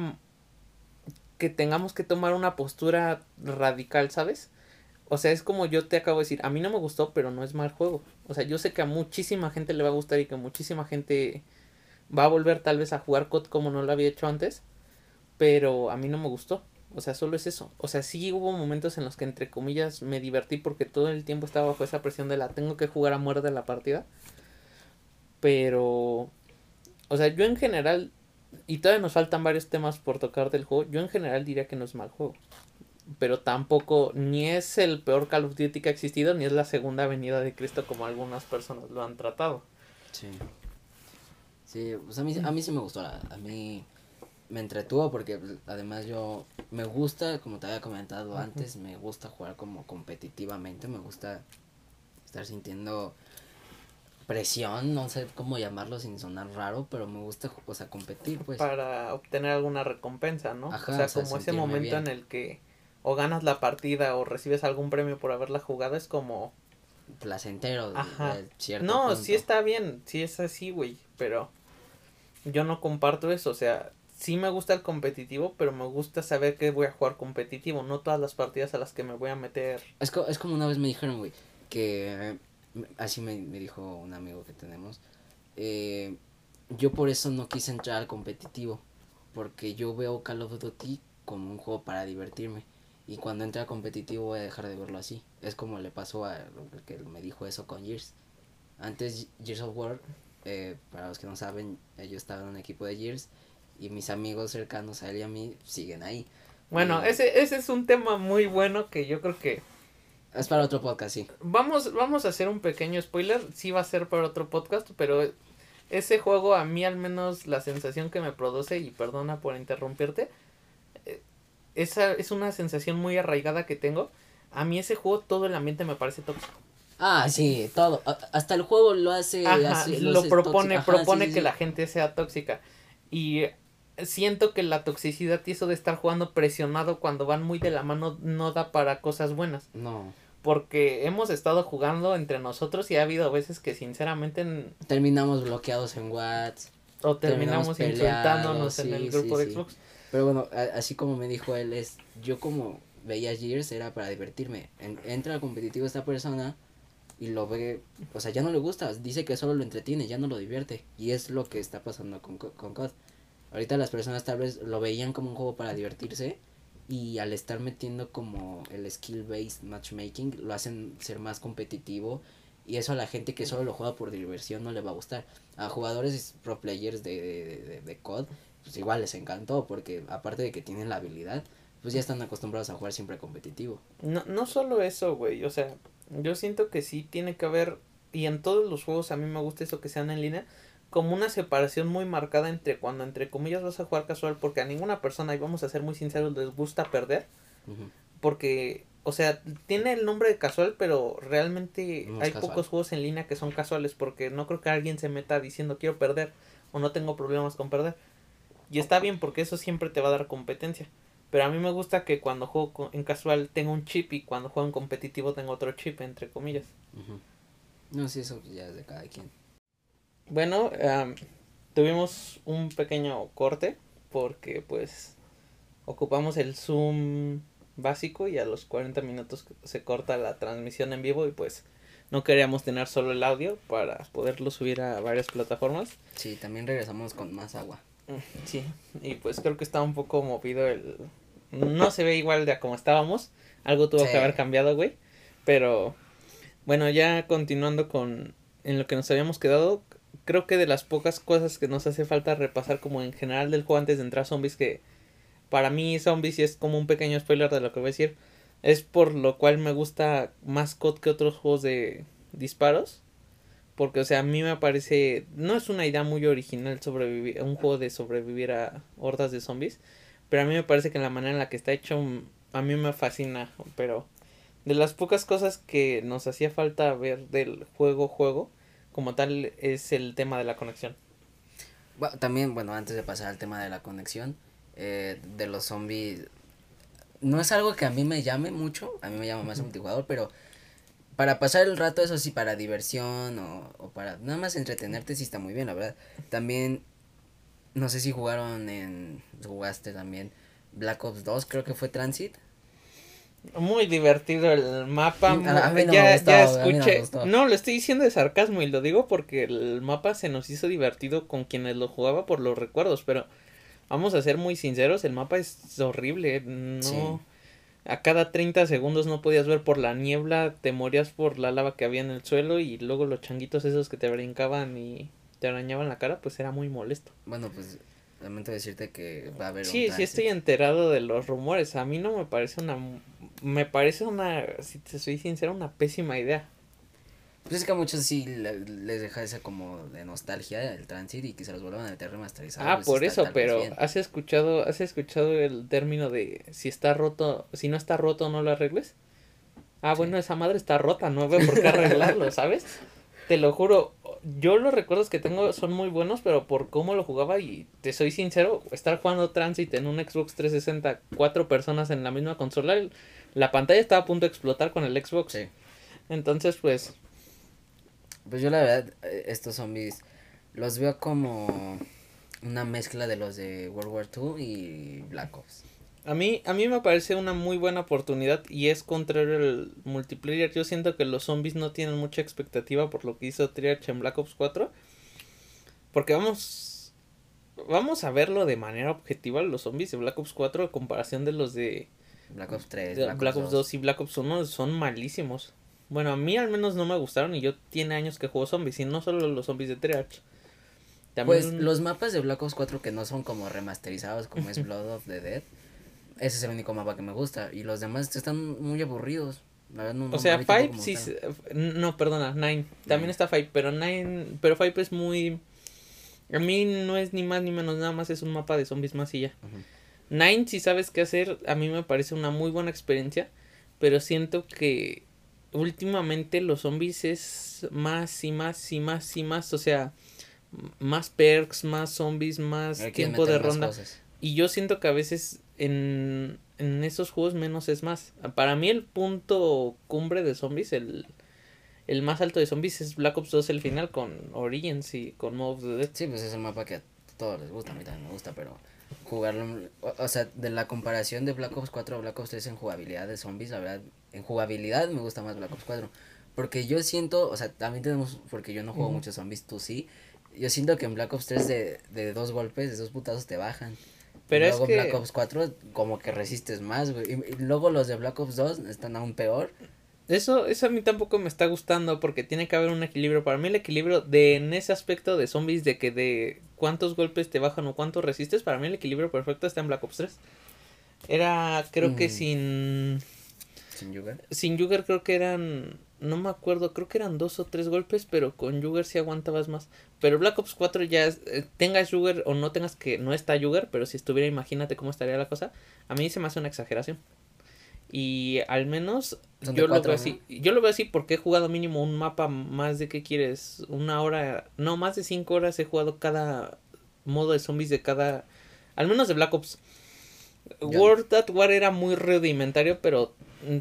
que tengamos que tomar una postura radical, ¿sabes? O sea, es como yo te acabo de decir, a mí no me gustó, pero no es mal juego. O sea, yo sé que a muchísima gente le va a gustar y que muchísima gente va a volver tal vez a jugar COD como no lo había hecho antes, pero a mí no me gustó. O sea, solo es eso. O sea, sí hubo momentos en los que entre comillas me divertí porque todo el tiempo estaba bajo esa presión de la tengo que jugar a muerte la partida. Pero, o sea, yo en general, y todavía nos faltan varios temas por tocar del juego, yo en general diría que no es mal juego. Pero tampoco, ni es el peor Call of Duty que ha existido, ni es la segunda venida de Cristo como algunas personas lo han tratado. Sí. Sí, pues a mí, a mí sí me gustó, a mí me entretuvo porque pues, además yo me gusta, como te había comentado antes, me gusta jugar como competitivamente, me gusta estar sintiendo presión, no sé cómo llamarlo sin sonar raro, pero me gusta, o sea, competir, pues. Para obtener alguna recompensa, ¿no? o sea, como ese momento en el que o ganas la partida o recibes algún premio por haberla jugado, es como... Placentero, Ajá. no, sí está bien, sí es así, güey, pero yo no comparto eso, o sea, sí me gusta el competitivo, pero me gusta saber que voy a jugar competitivo, no todas las partidas a las que me voy a meter. Es, es como una vez me dijeron, güey, que así me, me, dijo un amigo que tenemos, eh, yo por eso no quise entrar al competitivo, porque yo veo Call of Duty como un juego para divertirme. Y cuando entre al competitivo voy a dejar de verlo así. Es como le pasó a que me dijo eso con Gears. Antes Gears of War, eh, para los que no saben, yo estaba en un equipo de Gears y mis amigos cercanos a él y a mí siguen ahí. Bueno, ese, ese es un tema muy bueno que yo creo que... Es para otro podcast, sí. Vamos, vamos a hacer un pequeño spoiler, sí va a ser para otro podcast, pero ese juego a mí al menos la sensación que me produce, y perdona por interrumpirte, eh, esa es una sensación muy arraigada que tengo. A mí ese juego todo el ambiente me parece tóxico. Ah, sí, todo. Hasta el juego lo hace. lo, propone, propone que la gente sea tóxica. Y siento que la toxicidad y eso de estar jugando presionado cuando van muy de la mano no da para cosas buenas. No. Porque hemos estado jugando entre nosotros y ha habido veces que sinceramente... Terminamos bloqueados en WhatsApp. O terminamos, insultándonos en el grupo de Xbox. Pero bueno, así como me dijo él, es yo como veía Gears era para divertirme. entra al competitivo esta persona y lo ve, o sea, ya no le gusta, dice que solo lo entretiene, ya no lo divierte. Y es lo que está pasando con, con COD. Ahorita las personas tal vez lo veían como un juego para divertirse y al estar metiendo como el skill based matchmaking lo hacen ser más competitivo y eso a la gente que solo lo juega por diversión no le va a gustar. A jugadores pro players de, de, de, COD pues igual les encantó porque aparte de que tienen la habilidad pues ya están acostumbrados a jugar siempre competitivo. No, no solo eso, güey, o sea, yo siento que sí tiene que haber, y en todos los juegos a mí me gusta eso que sean en línea, como una separación muy marcada entre cuando entre comillas vas a jugar casual porque a ninguna persona, y vamos a ser muy sinceros, les gusta perder. Porque, o sea, tiene el nombre de casual, pero realmente hay pocos juegos en línea que son casuales porque no creo que alguien se meta diciendo quiero perder o no tengo problemas con perder. Y está bien porque eso siempre te va a dar competencia. Pero a mí me gusta que cuando juego en casual tenga un chip y cuando juego en competitivo tengo otro chip, entre comillas. No, sí, eso ya es de cada quien. Bueno, tuvimos un pequeño corte porque pues ocupamos el Zoom básico y a los 40 minutos se corta la transmisión en vivo y pues no queríamos tener solo el audio para poderlo subir a varias plataformas. Sí, también regresamos con más agua. Mm, sí, y pues creo que está un poco movido el... No se ve igual de a como estábamos. Algo tuvo que haber cambiado, güey. Pero bueno, ya continuando con en lo que nos habíamos quedado, creo que de las pocas cosas que nos hace falta repasar como en general del juego antes de entrar a zombies que para mí zombies y es como un pequeño spoiler de lo que voy a decir es por lo cual me gusta más COD que otros juegos de disparos porque o sea a mí me parece no es una idea muy original sobrevivir un juego de sobrevivir a hordas de zombies pero a mí me parece que la manera en la que está hecho a mí me fascina pero de las pocas cosas que nos hacía falta ver del juego juego como tal es el tema de la conexión. Bueno, también, bueno, antes de pasar al tema de la conexión, eh, de los zombies, no es algo que a mí me llame mucho, a mí me llama más multijugador, pero para pasar el rato, eso sí, para diversión o, o para nada más entretenerte, sí está muy bien, la verdad. También, no sé si jugaron en, jugaste también Black Ops 2, creo que fue Transit. Muy divertido el mapa. ya, ya escuché. No, lo estoy diciendo de sarcasmo y lo digo porque el mapa se nos hizo divertido con quienes lo jugaba por los recuerdos, pero vamos a ser muy sinceros, el mapa es horrible, no... A cada 30 segundos no podías ver por la niebla, te morías por la lava que había en el suelo y luego los changuitos esos que te brincaban y te arañaban la cara, pues era muy molesto. Bueno, pues lamento decirte que va a haber Sí, sí estoy enterado de los rumores. A mí no me parece una me parece una si te soy sincero una pésima idea. Pues es que a muchos sí les deja esa como de nostalgia el transit y que se los vuelvan a meter remasterizados. Ah, pues por eso, pero ¿has escuchado, has escuchado el término de si está roto, si no está roto no lo arregles? Ah, bueno, esa madre está rota, no veo por qué arreglarlo, ¿sabes? Te lo juro, yo los recuerdos que tengo son muy buenos, pero por cómo lo jugaba y te soy sincero, estar jugando Transit en un Xbox 360, cuatro personas en la misma consola, la pantalla estaba a punto de explotar con el Xbox. Sí. Entonces, pues pues yo la verdad, eh, estos zombies los veo como una mezcla de los de World War II y Black Ops. A mí, a mí me parece una muy buena oportunidad y es contrario al multiplayer. Yo siento que los zombies no tienen mucha expectativa por lo que hizo Triarch en Black Ops 4. Porque vamos, vamos a verlo de manera objetiva, los zombies de Black Ops 4 a comparación de los de Black Ops 3, Black, Ops 2 y Black Ops 1 son malísimos. Bueno, a mí al menos no me gustaron y yo tiene años que juego zombies y no solo los zombies de Triarch. Pues los mapas de Black Ops 4 que no son como remasterizados como es Blood of the Dead, ese es el único mapa que me gusta y los demás están muy aburridos. o sea, Five sí, no, perdona, Nine. También está Five, pero Nine, pero Five es muy... A mí no es ni más ni menos, nada más es un mapa de zombies más y ya. Nine, si sabes qué hacer, a mí me parece una muy buena experiencia, pero siento que últimamente los zombies es más y más y más y más, o sea, más perks, más zombies, más tiempo de ronda. Y yo siento que a veces en, en esos juegos menos es más. Para mí el punto cumbre de zombies, el, el más alto de zombies es Black Ops 2 el final con Origins y con Mob of the Dead. Sí, pues es el mapa que a todos les gusta, a mí también me gusta, pero jugarlo, o, sea, de la comparación de Black Ops 4 a Black Ops 3 en jugabilidad de zombies, la verdad, en jugabilidad me gusta más Black Ops 4. Porque yo siento, o sea, también tenemos, porque yo no juego muchos zombies, tú sí. Yo siento que en Black Ops 3 de, de dos golpes, de dos putazos te bajan. Pero luego es que... Black Ops 4 como que resistes más, güey. y, luego los de Black Ops 2 están aún peor. Eso, eso a mí tampoco me está gustando porque tiene que haber un equilibrio. Para mí el equilibrio de en ese aspecto de zombies de que de cuántos golpes te bajan o cuántos resistes, para mí el equilibrio perfecto está en Black Ops 3. Era, creo que mm. sin... Sin Yuger. Sin Yuger creo que eran, no me acuerdo, creo que eran dos o tres golpes, pero con Yuger sí aguantabas más. Pero Black Ops 4 ya, eh, tengas Yuger o no tengas que, no está Yuger, pero si estuviera, imagínate cómo estaría la cosa. A mí se me hace una exageración. Y al menos yo lo veo así. Yo lo veo así porque he jugado mínimo un mapa más de qué quieres. Una hora. No, más de cinco horas he jugado cada modo de zombies de cada. Al menos de Black Ops. World at War era muy rudimentario, pero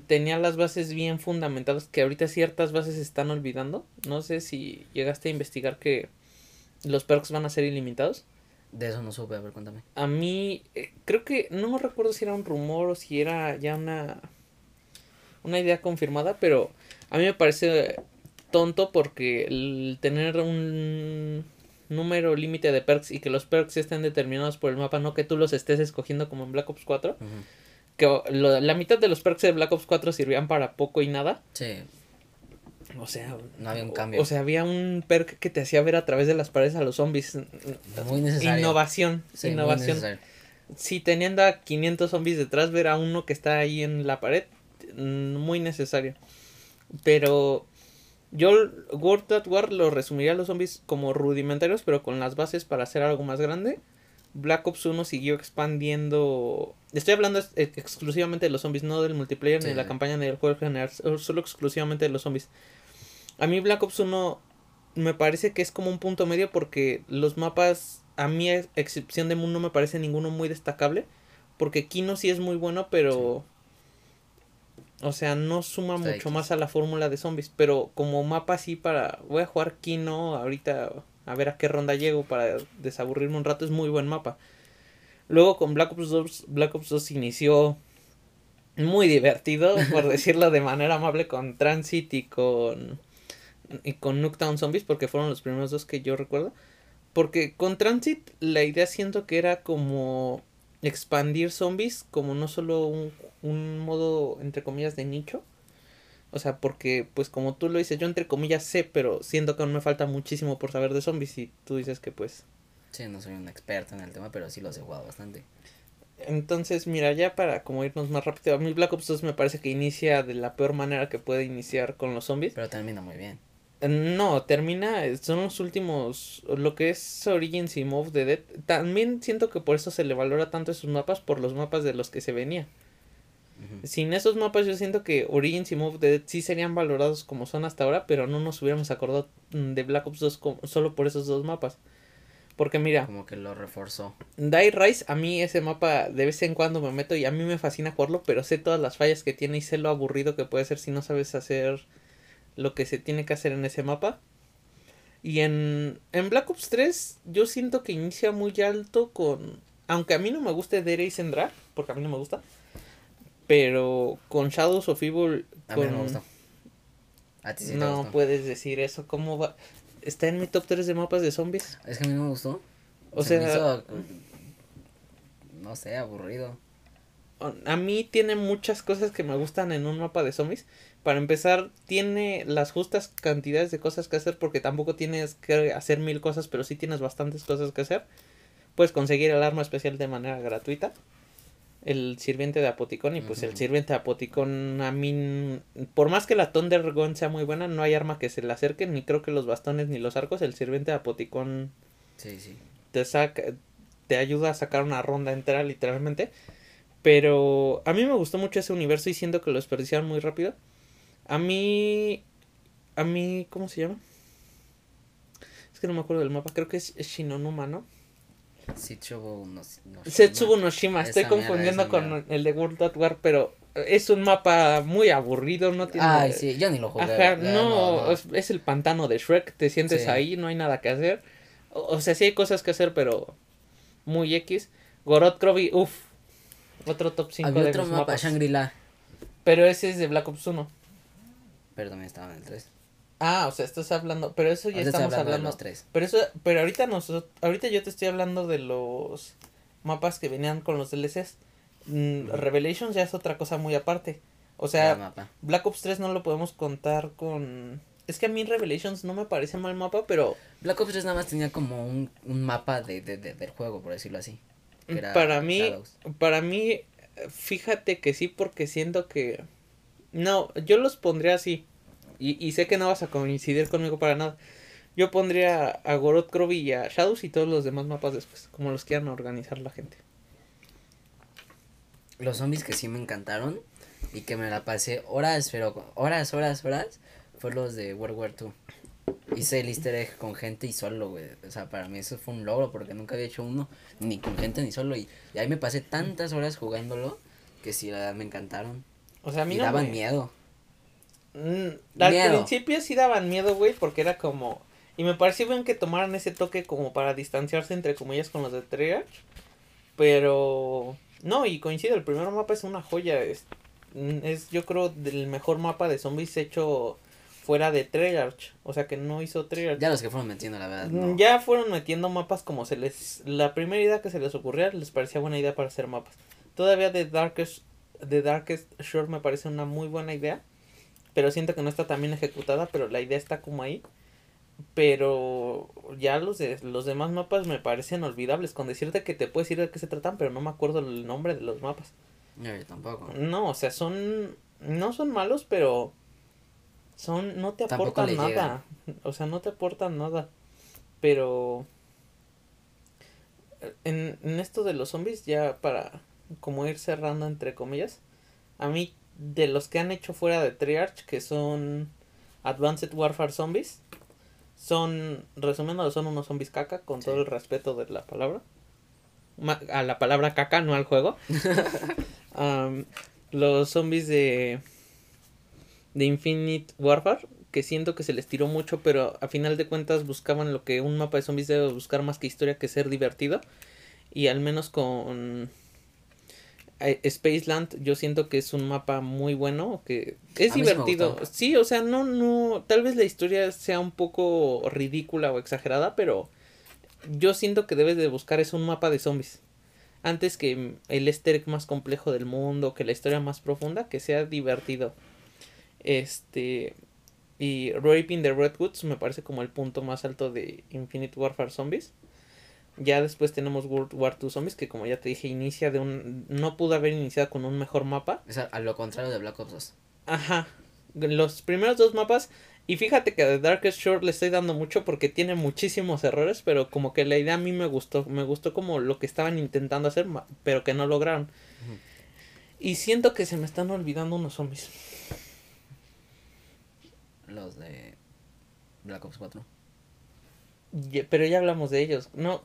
tenía las bases bien fundamentadas que ahorita ciertas bases están olvidando. No sé si llegaste a investigar que los perks van a ser ilimitados. De eso no supe, a ver, cuéntame. A mí, eh, creo que, no recuerdo si era un rumor o si era ya una, una idea confirmada, pero a mí me parece tonto porque el tener un número límite de perks y que los perks estén determinados por el mapa, no que tú los estés escogiendo como en Black Ops 4. Que la mitad de los perks de Black Ops 4 sirvían para poco y nada. Sí. O sea, no había un cambio. O, sea, había un perk que te hacía ver a través de las paredes a los zombies. Muy necesario. Innovación, innovación. si teniendo a 500 zombies detrás, ver a uno que está ahí en la pared, mm, muy necesario. Pero yo World at War lo resumiría a los zombies como rudimentarios, pero con las bases para hacer algo más grande. Black Ops 1 siguió expandiendo. Estoy hablando exclusivamente de los zombies, no del multiplayer, ni de la campaña, ni del juego general, solo exclusivamente de los zombies. A mí Black Ops 1 me parece que es como un punto medio porque los mapas, a mi excepción de Moon, no me parece ninguno muy destacable. Porque Kino sí es muy bueno, pero... O sea, no suma mucho más a la fórmula de zombies. Pero como mapa sí para... Voy a jugar Kino ahorita a ver a qué ronda llego para desaburrirme un rato. Es muy buen mapa. Luego con Black Ops 2, Black Ops 2 inició muy divertido, por decirlo de manera amable, con Transit y con y con Nuketown Zombies porque fueron los primeros dos que yo recuerdo. Porque con Transit la idea siento que era como expandir zombies como no solo un, un modo entre comillas de nicho. O sea, porque pues como tú lo dices, yo entre comillas sé, pero siento que aún me falta muchísimo por saber de zombies y tú dices que pues... Sí, no soy un experto en el tema, pero sí los he jugado bastante. Entonces, mira, ya para como irnos más rápido, a mí Black Ops 2 me parece que inicia de la peor manera que puede iniciar con los zombies. Pero termina muy bien. No, termina, son los últimos, lo que es Origins y Move the Dead. También siento que por eso se le valora tanto esos mapas, por los mapas de los que se venía. Sin esos mapas yo siento que Origins y Move the Dead sí serían valorados como son hasta ahora, pero no nos hubiéramos acordado de Black Ops 2 solo por esos dos mapas. Porque mira. Como que lo reforzó. Die Rise, a mí ese mapa de vez en cuando me meto y a mí me fascina jugarlo, pero sé todas las fallas que tiene y sé lo aburrido que puede ser si no sabes hacer lo que se tiene que hacer en ese mapa. Y en, en Black Ops 3 yo siento que inicia muy alto con... Aunque a mí no me guste Dere y Sendra, porque a mí no me gusta. Pero con Shadows of Evil... A mí no me gusta. A ti sí no puedes decir eso. ¿Cómo va? Está en mi top 3 de mapas de zombies. Es que a mí no me gustó. O sea... no sé, aburrido. A mí tiene muchas cosas que me gustan en un mapa de zombies. Para empezar, tiene las justas cantidades de cosas que hacer porque tampoco tienes que hacer mil cosas, pero sí tienes bastantes cosas que hacer. Puedes conseguir el arma especial de manera gratuita. El sirviente de Apoticón y pues el sirviente de Apoticón a mí, por más que la Thunder Gun sea muy buena, no hay arma que se le acerque, ni creo que los bastones ni los arcos. El sirviente de Apoticón sí, sí. te saca, te ayuda a sacar una ronda entera literalmente. Pero a mí me gustó mucho ese universo y siento que lo desperdiciaron muy rápido. A mí. A mí. ¿Cómo se llama? Es que no me acuerdo del mapa. Creo que es Shinonuma, ¿no? Setsubu no, no Shima. Estoy confundiendo con el de World of War, pero es un mapa muy aburrido, no tiene... Ay, sí, yo ni lo jugué. Ajá, no, Es, el pantano de Shrek, te sientes ahí, no hay nada que hacer. O, sea, sí hay cosas que hacer, pero muy X. Gorot Krovi, uff, otro top 5 Había otro mapa, Shangri-La. Pero ese es de Black Ops 1. Pero también estaba en el 3. Ah, o sea, estás hablando, pero eso ya estamos hablando, de los tres. Pero eso, pero ahorita nosotros, ahorita yo te estoy hablando de los mapas que venían con los DLCs. Mm, Revelations ya es otra cosa muy aparte. O sea, Black Ops 3 no lo podemos contar con es que a mí Revelations no me parece mal mapa, pero Black Ops 3 nada más tenía como un, un mapa de, de, del juego, por decirlo así. para mí, para mí fíjate que sí porque siento que no, yo los pondría así. Y, y sé que no vas a coincidir conmigo para nada. Yo pondría a Gorot Krovi y a Shadows y todos los demás mapas después, como los quieran organizar la gente. Los zombies que sí me encantaron y que me la pasé horas, pero horas, horas, horas, fue los de World War II. Hice el easter egg con gente y solo, güey. O sea, para mí eso fue un logro porque nunca había hecho uno, ni con gente ni solo. Y, ahí me pasé tantas horas jugándolo que sí, la me encantaron. O sea, a mí y daban miedo. Mm, al principio sí daban miedo, güey, porque era como... Y me pareció bien que tomaran ese toque como para distanciarse entre comillas con los de Treyarch. Pero... No, y coincido, el primer mapa es una joya. Es, es yo creo el mejor mapa de zombies hecho fuera de Treyarch. O sea que no hizo Treyarch. Ya los que fueron metiendo, la verdad. Mm, ya fueron metiendo mapas como se les... La primera idea que se les ocurría les parecía buena idea para hacer mapas. Todavía de Darkest The Darkest Shore me parece una muy buena idea. Pero siento que no está tan bien ejecutada, pero la idea está como ahí. Pero ya los de los demás mapas me parecen olvidables. Con decirte que te puedes decir de qué se tratan, pero no me acuerdo el nombre de los mapas. yo tampoco. No, o sea, son. No son malos, pero. Son. No te aportan nada. O sea, no te aportan nada. Pero. En, en esto de los zombies, ya para como ir cerrando entre comillas. A mí, de los que han hecho fuera de Triarch, que son Advanced Warfare Zombies, son, resumiendo, son unos zombies caca, con todo el respeto de la palabra. a la palabra caca, no al juego. los zombies de, de Infinite Warfare, que siento que se les tiró mucho, pero a final de cuentas buscaban lo que un mapa de zombies debe buscar más que historia que ser divertido. Y al menos con Spaceland yo siento que es un mapa muy bueno, que es divertido. Sí, o sea, no, no, tal vez la historia sea un poco ridícula o exagerada, pero yo siento que debes de buscar es un mapa de zombies. Antes que el easter egg más complejo del mundo, que la historia más profunda, que sea divertido. Este. Y Raping the Redwoods me parece como el punto más alto de Infinite Warfare Zombies. Ya después tenemos World War II Zombies, que como ya te dije, inicia de un... No pudo haber iniciado con un mejor mapa. Es a, a lo contrario de Black Ops 2. Ajá. Los primeros dos mapas... Y fíjate que a The Darkest Shore le estoy dando mucho porque tiene muchísimos errores, pero como que la idea a mí me gustó. Me gustó como lo que estaban intentando hacer, pero que no lograron. Y siento que se me están olvidando unos zombies. Los de Black Ops 4. Pero ya hablamos de ellos. No,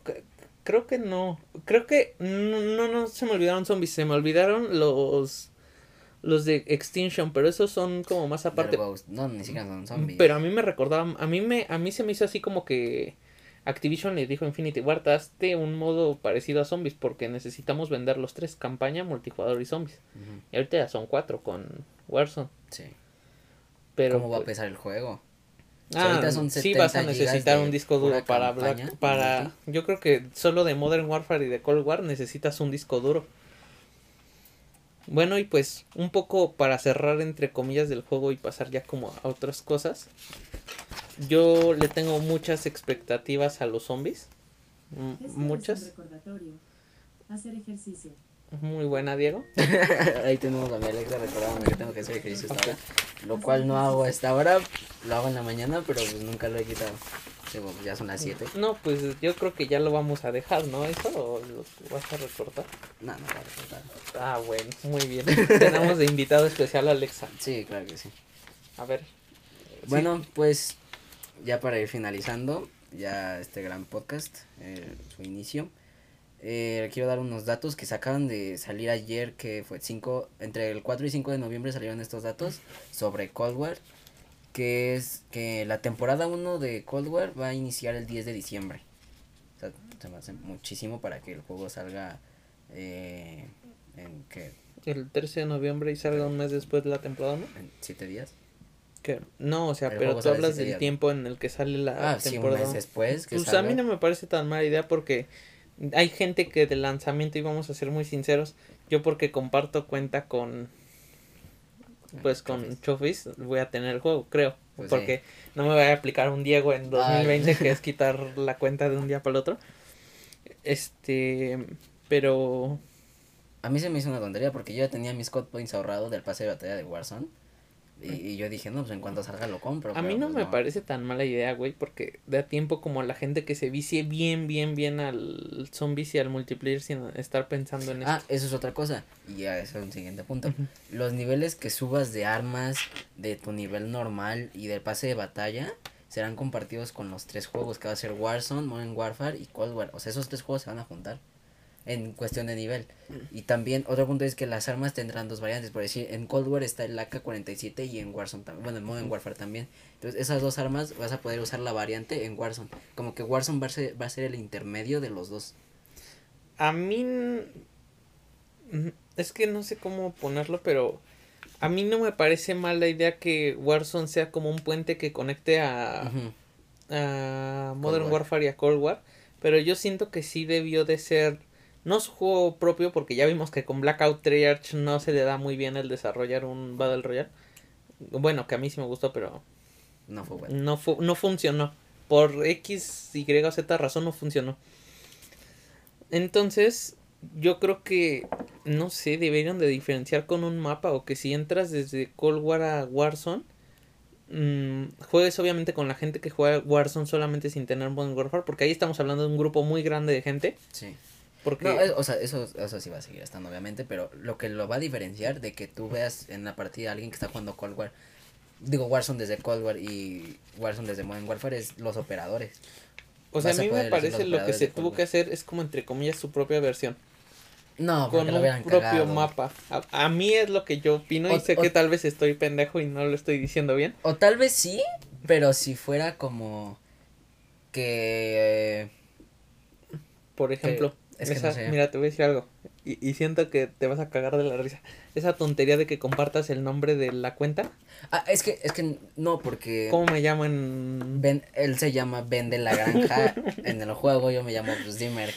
creo que no. Creo que no, no, no se me olvidaron zombies. Se me olvidaron los los de Extinction, pero esos son como más aparte. Ghost. No, ni siquiera son zombies. Pero a mí me recordaba, a mí me a mí se me hizo así como que Activision le dijo a Infinity Ward, hazte un modo parecido a zombies porque necesitamos vender los tres, campaña, multijugador y zombies. Y ahorita ya son cuatro con Warzone. Sí. Pero ¿Cómo va a pues, pesar el juego? Ah, ahorita son sí vas a 70 gigas necesitar de un disco duro para Black, para yo creo que solo de Modern Warfare y de Cold War necesitas un disco duro. Bueno, y pues un poco para cerrar entre comillas del juego y pasar ya como a otras cosas. Yo le tengo muchas expectativas a los zombies. Es muchas. un recordatorio. Hacer ejercicio. Muy buena, Diego. Ahí tenemos a mi Alexa recordándome que tengo que hacer ejercicio hasta Ok. ahora. Lo cual no hago a esta hora. Lo hago en la mañana, pero pues nunca lo he quitado. Bueno, ya son las 7. No, pues yo creo que ya lo vamos a dejar, ¿no? ¿Eso o lo vas a recortar? No, no voy a recortar. Ah, bueno, muy bien. Tenemos de invitado especial a Alexa. Sí, claro que sí. A ver. Bueno, pues ya para ir finalizando ya este gran podcast, eh, su inicio, eh, quiero dar unos datos que se acaban de salir ayer, que fue 5, entre el 4 y 5 de noviembre salieron estos datos sobre Cold War, que es que la temporada 1 de Cold War va a iniciar el 10 de diciembre. O sea, se me hace muchísimo para que el juego salga eh, en, ¿qué? el 13 de noviembre y salga un mes después de la temporada, ¿no? en 7 días. Que, no, o sea, pero juego tú hablas del tiempo en el que sale la Ah, sí, un temporada. mes después. Que Pues a mí no me parece tan mala idea porque hay gente que de lanzamiento, y vamos a ser muy sinceros, yo porque comparto cuenta con pues con Chofis. Voy a tener el juego, creo. Pues porque no me voy a aplicar un Diego en 2020 Ay. que es quitar la cuenta de un día para el otro. Este, pero A mí se me hizo una tontería porque yo ya tenía mis code points ahorrados del pase de batalla de Warzone. Y, y yo dije, no, pues en cuanto salga lo compro. A mí no pues, me parece tan mala idea, güey, porque da tiempo como a la gente que se vicie bien, bien, bien al zombies y al multiplayer sin estar pensando en Ah, eso es otra cosa. Y ya, eso es un siguiente punto. Los niveles que subas de armas, de tu nivel normal y del pase de batalla serán compartidos con los tres juegos que va a ser Warzone, Modern Warfare y Cold War. O sea, esos tres juegos se van a juntar en cuestión de nivel. Y también otro punto es que las armas tendrán dos variantes. Por decir, en Cold War está el AK-47 y en Warzone también. Bueno, en Modern Warfare también. Entonces, esas dos armas vas a poder usar la variante en Warzone. Como que Warzone va a ser, va a ser el intermedio de los dos. A mí es que no sé cómo ponerlo, pero a mí no me parece mala idea que Warzone sea como un puente que conecte a, a Modern War. Warfare y a Cold War, pero yo siento que sí debió de ser no su juego propio porque ya vimos que con Blackout Triarch no se le da muy bien el desarrollar un Battle Royale. Bueno, que a mí sí me gustó, pero No fue bueno. no, fu- no funcionó. Por X, Y o Z razón no funcionó. Entonces, yo creo que, no sé, deberían de diferenciar con un mapa o que si entras desde Cold War a Warzone, mm, juegues obviamente con la gente que juega Warzone solamente sin tener Modern Warfare, porque ahí estamos hablando de un grupo muy grande de gente. Sí. Porque, No, es- o sea, eso, eso sí va a seguir estando, obviamente, pero lo que lo va a diferenciar de que tú veas en la partida a alguien que está jugando Cold War, digo Warzone desde Cold War y Warzone desde Modern Warfare es los operadores. o sea, a vas a mí me parece lo que se tuvo que hacer es como entre comillas su propia versión. No, con un propio cagado. mapa. A, a mí es lo que yo opino y O- sé o- que tal vez estoy pendejo y no lo estoy diciendo bien. O tal vez sí, pero si fuera como que Por ejemplo, Es que Esa- no sé. Mira, te voy a decir algo. Y, y siento que te vas a cagar de la risa. Esa tontería de que compartas el nombre de la cuenta. Ah, es que, es que no, porque ¿Cómo me llamo en...? Ben, él se llama Ben de la Granja en el juego, yo me llamo pues Dimmer.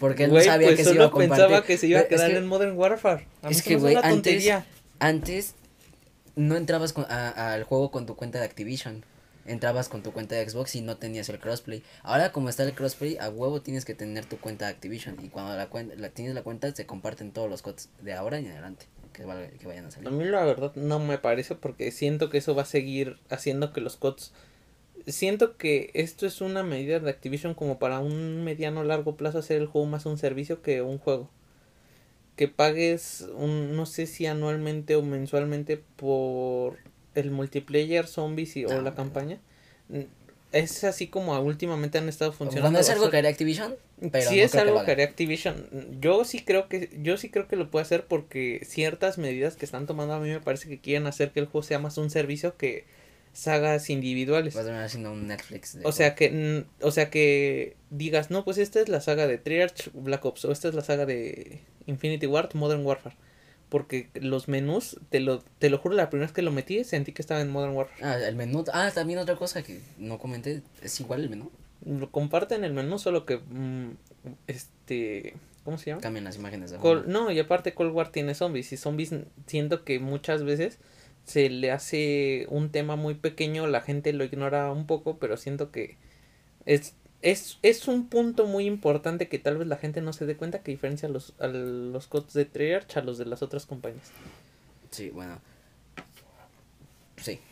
Porque él no sabía pues que se iba a compartir. pensaba que se iba a Pero es quedar que- en Modern Warfare. A es que, güey, antes-. Antes no entrabas con- a- al juego con tu cuenta de Activision. Entrabas con tu cuenta de Xbox y no tenías el crossplay. Ahora como está el crossplay, a huevo tienes que tener tu cuenta de Activision. Y cuando la, cuenta, la tienes la cuenta, se comparten todos los codes de ahora en adelante que, que vayan a A salir. mí la verdad no me parece porque siento que eso va a seguir haciendo que los CODs... Siento que esto es una medida de Activision como para un mediano largo plazo hacer el juego más un servicio que un juego. Que pagues un, no sé si anualmente o mensualmente por el multiplayer, zombies y, o No, la bueno. campaña. Es así como últimamente han estado funcionando. Cuando es algo que haría Activision, pero no es creo algo que haría Activision, yo sí creo que yo sí creo que lo puede hacer porque ciertas medidas que están tomando a mí me parece que quieren hacer que el juego sea más un servicio que sagas individuales. Va a terminar siendo un Netflix. de O sea que o sea que digas, "No, pues esta es la saga de Treyarch Black Ops o esta es la saga de Infinity Ward Modern Warfare." Porque los menús, te lo, te lo juro, la primera vez que lo metí sentí que estaba en Modern Warfare. Ah, el menú. Ah, también otra cosa que no comenté. Es igual el menú. Lo comparten el menú, solo que mm, este, ¿cómo se llama? Cambian las imágenes de Col- no, y aparte Cold War tiene zombies y zombies siento que muchas veces se le hace un tema muy pequeño, la gente lo ignora un poco, pero siento que es, es, es un punto muy importante que tal vez la gente no se dé cuenta que diferencia a los, a los codes de Treyarch a los de las otras compañías. Sí, bueno. Sí.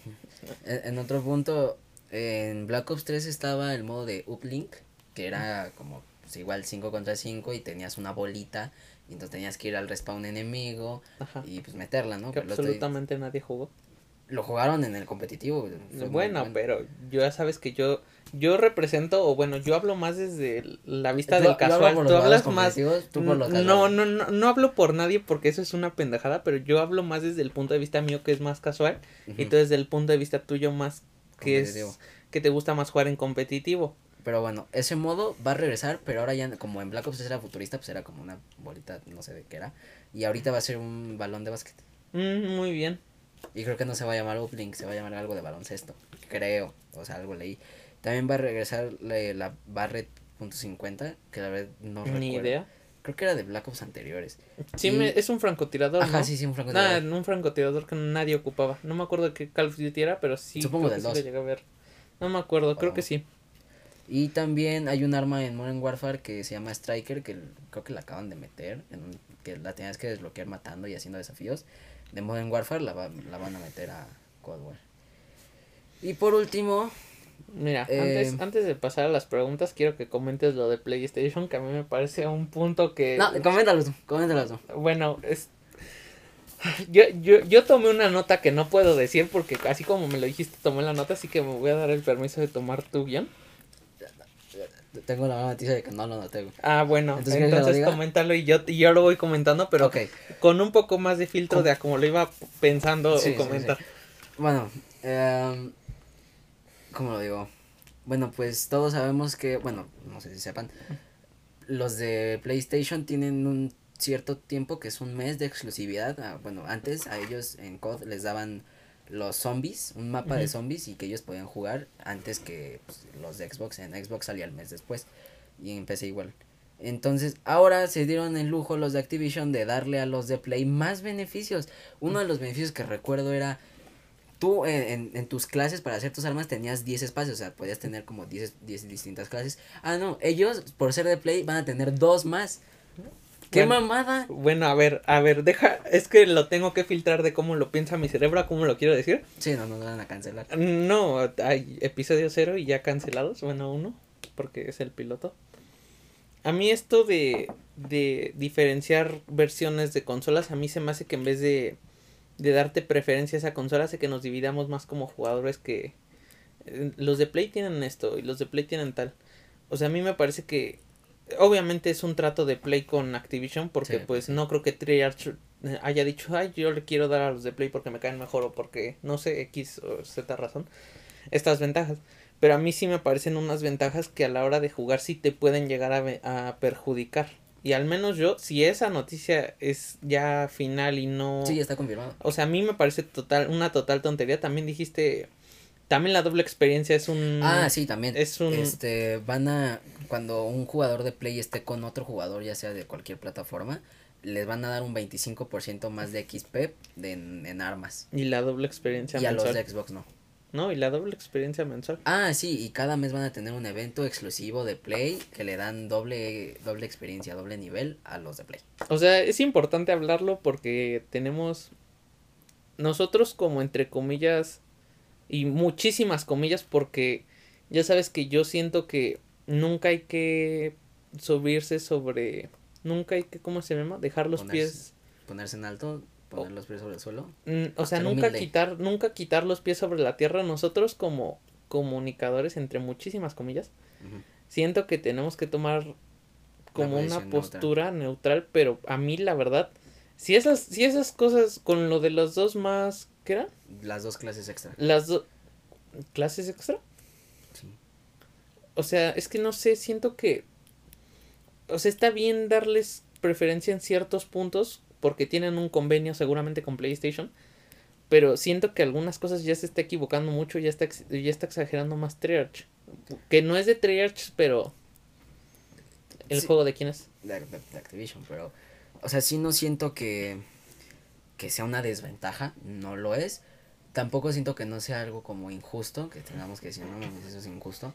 En, en otro punto, en Black Ops 3 estaba el modo de uplink, que era como pues, igual 5 contra 5 y tenías una bolita y entonces tenías que ir al respawn enemigo Ajá. y pues meterla, ¿no? que estoy- absolutamente nadie jugó. Lo jugaron en el competitivo. Bueno, pero yo ya sabes que yo yo represento o bueno, yo hablo más desde la vista del casual. Tú hablas más tú por no, no, no, no hablo por nadie porque eso es una pendejada, pero yo hablo más desde el punto de vista mío que es más casual y tú desde el punto de vista tuyo más que es que te gusta más jugar en competitivo. Pero bueno, ese modo va a regresar, pero ahora ya como en Black Ops 3 era futurista, pues era como una bolita, no sé de qué era. Y ahorita va a ser un balón de básquet. Mm, muy bien. Y creo que no se va a llamar Uplink, se va a llamar algo de baloncesto. Creo, o sea, algo leí. También va a regresar la, la Barret .50, que la verdad no Ni recuerdo. idea. Creo que era de Black Ops anteriores. Sí, Y- me, es un francotirador, Ajá, ¿no? sí, sí, un francotirador. un francotirador que nadie ocupaba. No me acuerdo qué Call of Duty era, pero sí. Supongo del que sí a ver. No me acuerdo, creo Oh. que sí. Y también hay un arma en Modern Warfare que se llama Striker, que creo que la acaban de meter, en un- que la tenías que desbloquear matando y haciendo desafíos. De Modern Warfare la, va- la van a meter a Cold War. Y por último, Mira, Eh, antes, antes de pasar a las preguntas, quiero que comentes lo de PlayStation, que a mí me parece un punto que... no, coméntalo tú, coméntalo tú. Bueno, es... Yo, yo, yo tomé una nota que no puedo decir porque así como me lo dijiste, tomé la nota, así que me voy a dar el permiso de tomar tu guion. Tengo la mala noticia de que no lo noté, güey. Ah, bueno, Entonces, entonces, coméntalo y yo, y yo lo voy comentando, pero con un poco más de filtro Com- de a como lo iba pensando Sí, o sí, comentar. Bueno, em, ¿cómo lo digo? Bueno, pues todos sabemos que, bueno, no sé si sepan, los de PlayStation tienen un cierto tiempo que es un mes de exclusividad. Ah, bueno, antes a ellos en COD les daban los zombies, un mapa de zombies y que ellos podían jugar antes que pues, los de Xbox. En Xbox salía el mes después y en PC igual. Entonces, ahora se dieron el lujo los de Activision de darle a los de Play más beneficios. Uno de los beneficios que recuerdo era tú en, en, en tus clases para hacer tus armas tenías 10 espacios, o sea, podías tener como 10, 10 distintas clases. Ah, no, ellos por ser de Play van a tener dos más. ¡Qué Bueno. mamada! Bueno, a ver, a ver, deja, es que lo tengo que filtrar de cómo lo piensa mi cerebro, a cómo lo quiero decir. Sí, no nos van a cancelar. No, hay episodio cero y ya cancelados, bueno, uno, porque es el piloto. A mí esto de, de diferenciar versiones de consolas, a mí se me hace que en vez de, de darte preferencia a esa consola, hace que nos dividamos más como jugadores que... eh, Los de Play tienen esto y los de Play tienen tal. O sea, a mí me parece que... Obviamente es un trato de Play con Activision porque Sí, pues no creo que Treyarch eh, haya dicho, ay, yo le quiero dar a los de Play porque me caen mejor o porque no sé, X o Z razón, estas ventajas. Pero a mí sí me parecen unas ventajas que a la hora de jugar sí te pueden llegar a, a perjudicar. Y al menos yo, si esa noticia es ya final y no... Sí, está confirmado. O sea, a mí me parece total, una total tontería. También dijiste, también la doble experiencia es un... Ah, sí, también. Es un... Este, van a, cuando un jugador de Play esté con otro jugador, ya sea de cualquier plataforma, les van a dar un 25% más de XP de, en, en armas. Y la doble experiencia Y a los mensual. de Xbox no. No, y la doble experiencia mensual. Ah, sí, y cada mes van a tener un evento exclusivo de Play que le dan doble, doble experiencia, doble nivel a los de Play. O sea, es importante hablarlo porque tenemos nosotros como entre comillas y muchísimas comillas porque ya sabes que yo siento que nunca hay que subirse sobre nunca hay que ¿cómo se llama? dejar los Ponerse- pies Ponerse en alto, poner los pies sobre el suelo. Mm, o sea, nunca humilde. quitar nunca quitar los pies sobre la tierra nosotros como comunicadores entre muchísimas comillas siento que tenemos que tomar como una posición neutral. postura neutral. pero a mí la verdad, si esas, si esas cosas con lo de los dos más, ¿qué eran? Las dos clases extra. Las dos clases extra. Sí. O sea, es que no sé, siento que, o sea, está bien darles preferencia en ciertos puntos porque tienen un convenio seguramente con PlayStation. Pero siento que algunas cosas ya se está equivocando mucho, ya está, ya está exagerando más Treyarch. Que no es de Treyarch, pero... ¿El Sí. juego de quién es? de, de- de Activision, pero, o sea, sí no siento que, que sea una desventaja, no lo es. Tampoco siento que no sea algo como injusto, que tengamos que decir, no, mames, eso es injusto.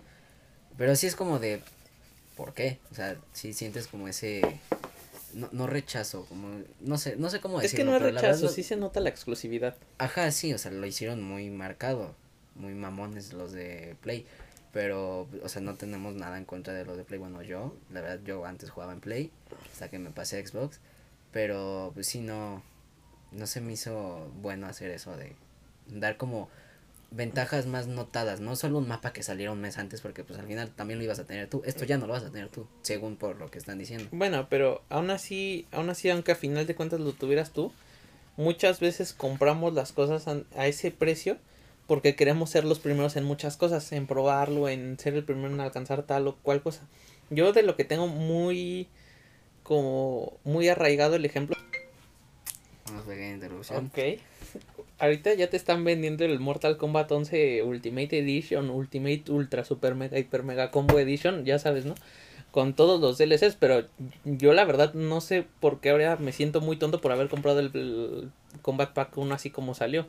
Pero sí es como de, ¿por qué? O sea, sí sientes como ese, no, no rechazo, como, no sé, no sé cómo Es decirlo. que no es rechazo, sí se nota la exclusividad. Ajá, sí, o sea, lo hicieron muy marcado, muy mamones los de Play, pero, o sea, no tenemos nada en contra de los de Play, bueno, yo, la verdad, yo antes jugaba en Play, hasta que me pasé a Xbox, pero, pues sí, no, no se me hizo bueno hacer eso de dar como ventajas más notadas, no solo un mapa que saliera un mes antes, porque pues al final también lo ibas a tener tú, esto ya no lo vas a tener tú, según por lo que están diciendo. Bueno, pero aún así, aún así, aunque a final de cuentas lo tuvieras tú, muchas veces compramos las cosas an- a ese precio porque queremos ser los primeros en muchas cosas, en probarlo, en ser el primero en alcanzar tal o cual cosa. Yo de lo que tengo muy como muy arraigado el ejemplo. Una pequeña interrupción. Ok. Ahorita ya te están vendiendo el Mortal Kombat 11 Ultimate Edition, Ultimate Ultra Super Mega Hyper Mega Combo Edition, ya sabes, ¿no? Con todos los DLCs, pero yo la verdad no sé por qué ahora me siento muy tonto por haber comprado el, el Combat Pack 1 así como salió.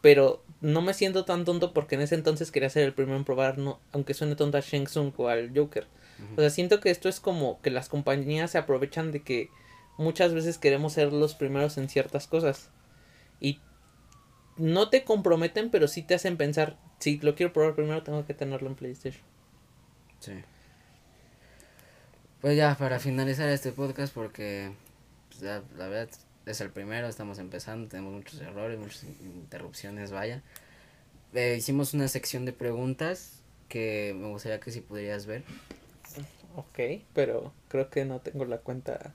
Pero no me siento tan tonto porque en ese entonces quería ser el primero en probar, no, aunque suene tonto a Shang Tsung o al Joker. O sea, siento que esto es como que las compañías se aprovechan de que muchas veces queremos ser los primeros en ciertas cosas. Y no te comprometen, pero sí te hacen pensar, si lo quiero probar primero tengo que tenerlo en PlayStation. Sí. Pues ya, para finalizar este podcast, porque pues, ya, la verdad es el primero, estamos empezando, tenemos muchos errores, muchas interrupciones, vaya. Eh, hicimos una sección de preguntas que me gustaría que si pudieras ver. Ok, pero creo que no tengo la cuenta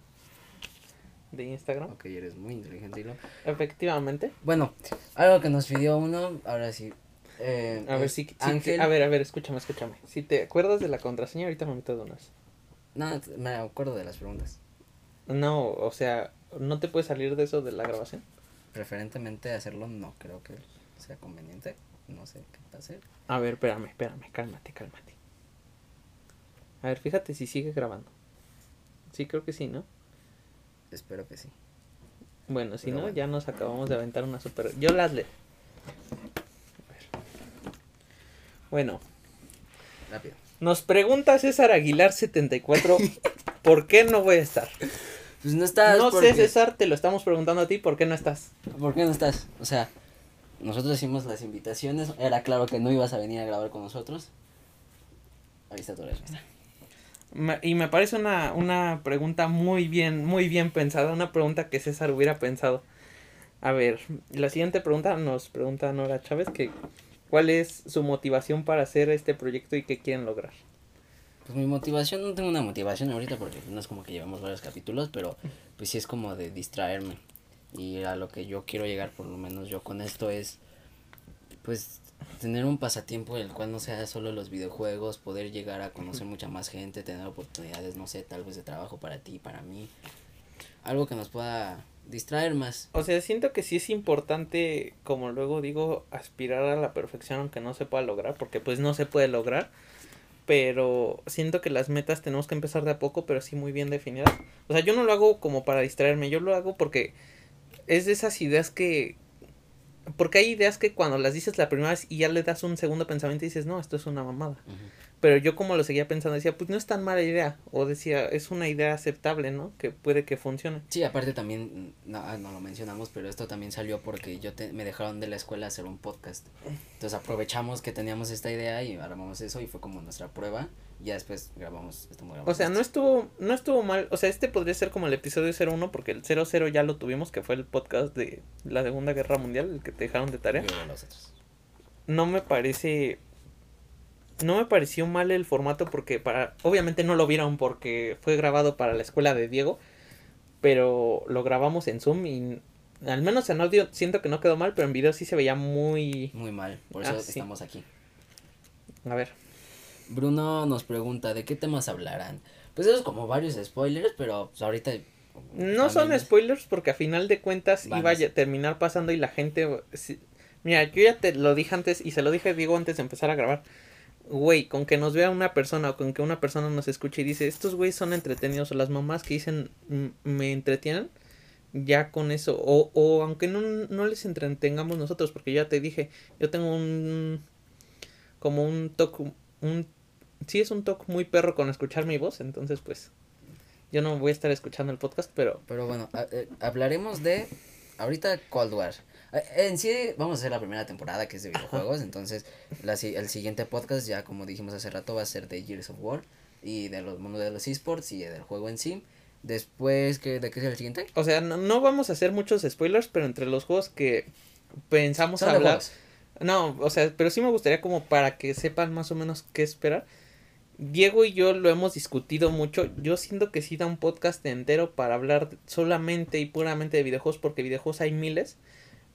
de Instagram. Ok, eres muy inteligente, Hilo. Efectivamente. Bueno, algo que nos pidió uno, ahora sí. eh, A ver si, te- Ángel. a ver, a ver, escúchame, escúchame. Si te acuerdas de la contraseña, ahorita me meto de unas. No, me acuerdo de las preguntas. No, o sea, no te puedes salir de eso de la grabación. Preferentemente hacerlo no creo que sea conveniente. No sé qué pase. A ver, espérame, espérame, cálmate, cálmate. A ver, fíjate si sigue grabando. Sí, creo que sí, ¿no? Espero que sí. Bueno, si Pero no, bueno. ya nos acabamos de aventar una super. Yo las le. Bueno, Rápido. nos pregunta César Aguilar 74 ¿Por qué no voy a estar? Pues no estás. No porque- sé, César, te lo estamos preguntando a ti, ¿por qué no estás? ¿Por qué no estás? O sea, nosotros hicimos las invitaciones. Era claro que no ibas a venir a grabar con nosotros. Ahí está tu respuesta. Y me parece una, una pregunta muy bien, muy bien pensada, una pregunta que César hubiera pensado. A ver, la siguiente pregunta nos pregunta Nora Chávez que ¿cuál es su motivación para hacer este proyecto y qué quieren lograr? Pues mi motivación, no tengo una motivación ahorita porque no es como que llevamos varios capítulos, pero pues sí es como de distraerme. Y a lo que yo quiero llegar, por lo menos yo con esto es, pues tener un pasatiempo el cual no sea solo los videojuegos, poder llegar a conocer mucha más gente, tener oportunidades, no sé, tal vez de trabajo para ti, para mí, algo que nos pueda distraer más. O sea, siento que sí es importante, como luego digo, aspirar a la perfección aunque no se pueda lograr, porque pues no se puede lograr. Pero siento que las metas tenemos que empezar de a poco, pero sí muy bien definidas. O sea, yo no lo hago como para distraerme, yo lo hago porque es de esas ideas que... Porque hay ideas que cuando las dices la primera vez y ya le das un segundo pensamiento y dices, no, esto es una mamada. Pero yo como lo seguía pensando decía, pues no es tan mala idea. O decía, es una idea aceptable, ¿no? Que puede que funcione. Sí, aparte también, no, ah, no lo mencionamos, pero esto también salió porque yo te, me dejaron de la escuela hacer un podcast. Entonces aprovechamos que teníamos esta idea y armamos eso y fue como nuestra prueba. Y ya después grabamos, estamos grabando O sea, no estuvo, no estuvo mal. O sea, este podría ser como el episodio 01 porque el 00 ya lo tuvimos, que fue el podcast de la Segunda Guerra Mundial, el que te dejaron de tarea. Yo de los otros. No me parece... No me pareció mal el formato porque para... Obviamente no lo vieron porque fue grabado para la escuela de Diego, pero lo grabamos en Zoom y al menos en audio siento que no quedó mal, pero en video sí se veía muy... Muy mal, por eso Ah, sí. estamos aquí. A ver. Bruno nos pregunta, ¿de qué temas hablarán? Pues eso es como varios spoilers, pero pues, ahorita... No son spoilers porque a final de cuentas iba a terminar pasando y la gente... si- Mira, yo ya te lo dije antes y se lo dije a Diego antes de empezar a grabar. Güey, con que nos vea una persona o con que una persona nos escuche y dice, estos güeyes son entretenidos o las mamás que dicen "M- me entretienen, ya con eso. O, o aunque no, no les entretengamos nosotros, porque ya te dije, yo tengo un... como un toque... Un, sí es un toque muy perro con escuchar mi voz, entonces pues... Yo no voy a estar escuchando el podcast, pero Pero bueno, eh, hablaremos de ahorita Cold War. Eh, En sí vamos a hacer la primera temporada que es de videojuegos, entonces la, el siguiente podcast ya como dijimos hace rato va a ser de Gears of War y de los mundos de los esports y del juego en sí. Después, ¿qué, ¿de qué es el siguiente? O sea, no, no vamos a hacer muchos spoilers, pero entre los juegos que pensamos Son hablar. No, o sea, pero sí me gustaría como para que sepan más o menos qué esperar. Diego y yo lo hemos discutido mucho. Yo siento que sí da un podcast entero para hablar solamente y puramente de videojuegos, porque videojuegos hay miles.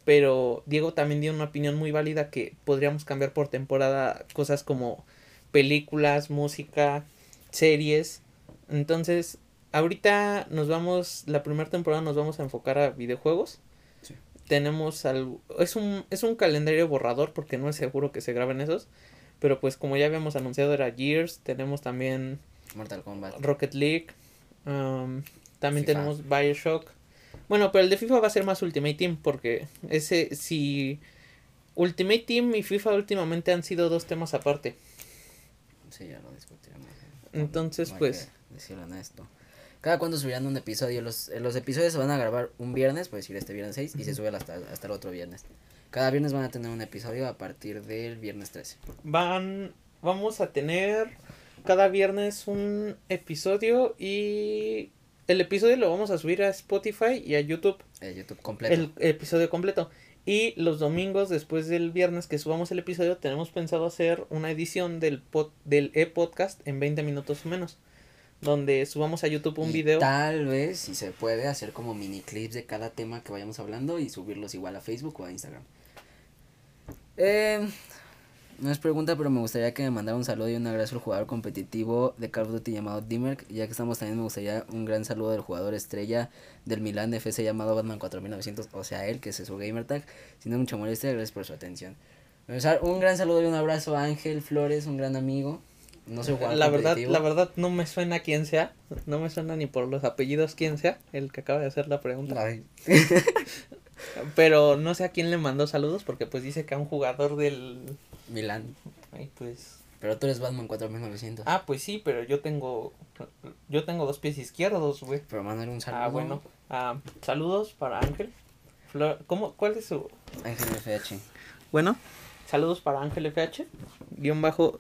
Pero Diego también dio una opinión muy válida que podríamos cambiar por temporada cosas como películas, música, series. Entonces, ahorita nos vamos, la primera temporada nos vamos a enfocar a videojuegos. Sí. Tenemos algo, es un, es un calendario borrador porque no es seguro que se graben esos. Pero pues como ya habíamos anunciado era Gears, tenemos también Mortal Kombat. Rocket League, um, también FIFA. tenemos Bioshock. Bueno, pero el de FIFA va a ser más Ultimate Team porque ese si Ultimate Team y FIFA últimamente han sido dos temas aparte. Sí, ya lo discutiremos. Entonces, No hay pues- Decirlo en esto. ¿Cada cuándo subirán un episodio? Los, eh, los episodios se van a grabar un viernes, puedes decir este viernes 6, y se sube hasta, hasta el otro viernes. Cada viernes van a tener un episodio a partir del viernes 13. Van, vamos a tener cada viernes un episodio y el episodio lo vamos a subir a Spotify y a YouTube. Eh, YouTube completo. el episodio completo. Y los domingos después del viernes que subamos el episodio tenemos pensado hacer una edición del pod, del e-podcast en 20 minutos o menos. Donde subamos a YouTube un Y video. Tal vez, si se puede, hacer como mini clips de cada tema que vayamos hablando y subirlos igual a Facebook o a Instagram. Eh, no es pregunta, pero me gustaría que me mandara un saludo y un abrazo al jugador competitivo de Call of Duty llamado Dimmerk. Ya que estamos también, me gustaría un gran saludo del jugador estrella del Milan FC llamado Batman 4900, o sea, él, que es su gamer tag. Sin mucha molestia, gracias por su atención. Un gran saludo y un abrazo a Ángel Flores, un gran amigo. No soy jugador la verdad, la verdad no me suena quién sea. No me suena ni por los apellidos quién sea, el que acaba de hacer la pregunta. Ay. Pero no sé a quién le mandó saludos porque pues dice que a un jugador del... Milan. Ay, pues... Pero tú eres Batman 4900. Ah, pues sí, pero yo tengo... Yo tengo dos pies izquierdos, güey. Pero Manuel, un saludo. Ah, bueno. Ah, saludos para Ángel. Flor- ¿Cómo, ¿Cuál es su...? Ángel FH. Bueno, saludos para Ángel FH. Guión bajo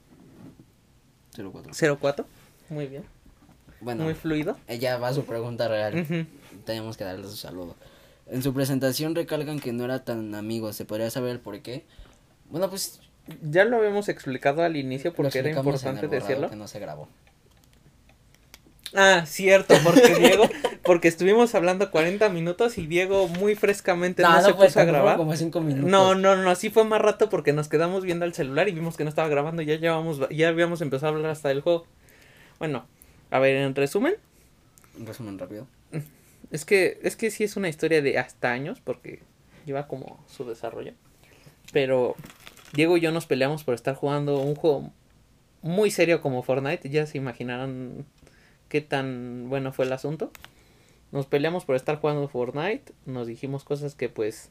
04. 04. Muy bien. Bueno, Muy fluido. ella va a su pregunta real. Tenemos que darle su saludo. En su presentación recalcan que no era tan amigo. ¿Se podría saber el por qué? Bueno, pues. Ya lo habíamos explicado al inicio porque era importante el decirlo. que no se grabó. Ah, cierto, porque Diego, porque estuvimos hablando 40 minutos y Diego muy frescamente no, se fue puso a grabar. como cinco minutos. No, no, no, sí fue más rato porque nos quedamos viendo el celular y vimos que no estaba grabando y ya llevamos, ya habíamos empezado a hablar hasta del juego. Bueno, a ver, en resumen. Un resumen rápido. Es que, es que sí es una historia de hasta años porque lleva como su desarrollo. Pero Diego y yo nos peleamos por estar jugando un juego muy serio como Fortnite. Ya se imaginarán qué tan bueno fue el asunto. Nos peleamos por estar jugando Fortnite. Nos dijimos cosas que pues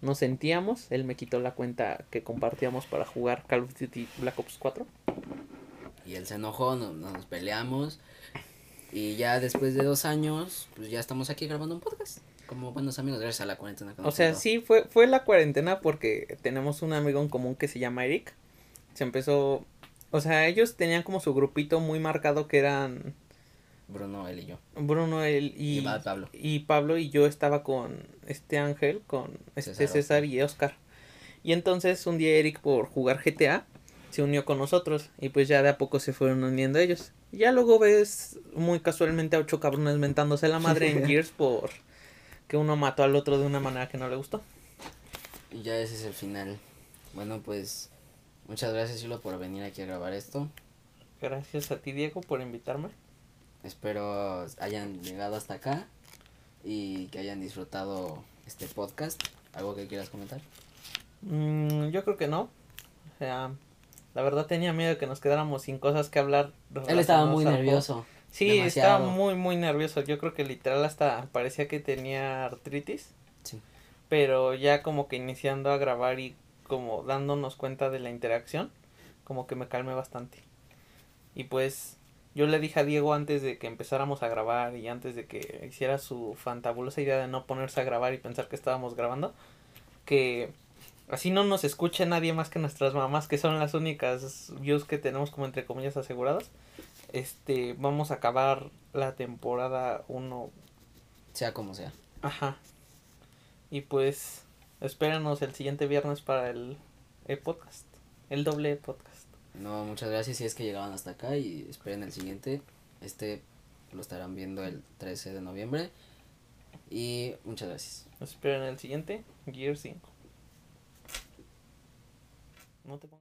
no sentíamos. Él me quitó la cuenta que compartíamos para jugar Call of Duty Black Ops 4. Y él se enojó, nos peleamos. Y ya después de dos años, pues ya estamos aquí grabando un podcast. Como buenos amigos, gracias a la cuarentena. O sea, sí, fue, fue la cuarentena porque tenemos un amigo en común que se llama Eric. Se empezó, o sea, ellos tenían como su grupito muy marcado que eran... Bruno, él y yo. Bruno, él y, y Pablo. Y Pablo y yo estaba con este Ángel, con este César, César y Oscar. Y entonces un día Eric por jugar GTA se unió con nosotros y pues ya de a poco se fueron uniendo ellos. Ya luego ves muy casualmente a ocho cabrones mentándose la madre en Gears por que uno mató al otro de una manera que no le gustó. Y ya ese es el final. Bueno, pues muchas gracias Silo por venir aquí a grabar esto. Gracias a ti Diego por invitarme. Espero hayan llegado hasta acá y que hayan disfrutado este podcast. ¿Algo que quieras comentar? Mm, yo creo que no. O sea, la verdad tenía miedo de que nos quedáramos sin cosas que hablar. Él estaba muy nervioso. Sí, estaba muy, muy nervioso. Yo creo que literal hasta parecía que tenía artritis. Sí. Pero ya como que iniciando a grabar y como dándonos cuenta de la interacción, como que me calmé bastante. Y pues yo le dije a Diego antes de que empezáramos a grabar y antes de que hiciera su fantabulosa idea de no ponerse a grabar y pensar que estábamos grabando, que Así no nos escucha nadie más que nuestras mamás, que son las únicas views que tenemos como entre comillas aseguradas. Este, vamos a acabar la temporada 1. Sea como sea. Ajá. Y pues, espéranos el siguiente viernes para el podcast. El doble podcast. No, muchas gracias si es que llegaban hasta acá y esperen el siguiente. Este lo estarán viendo el 13 de noviembre. Y muchas gracias. Esperen el siguiente, Gear 5. No te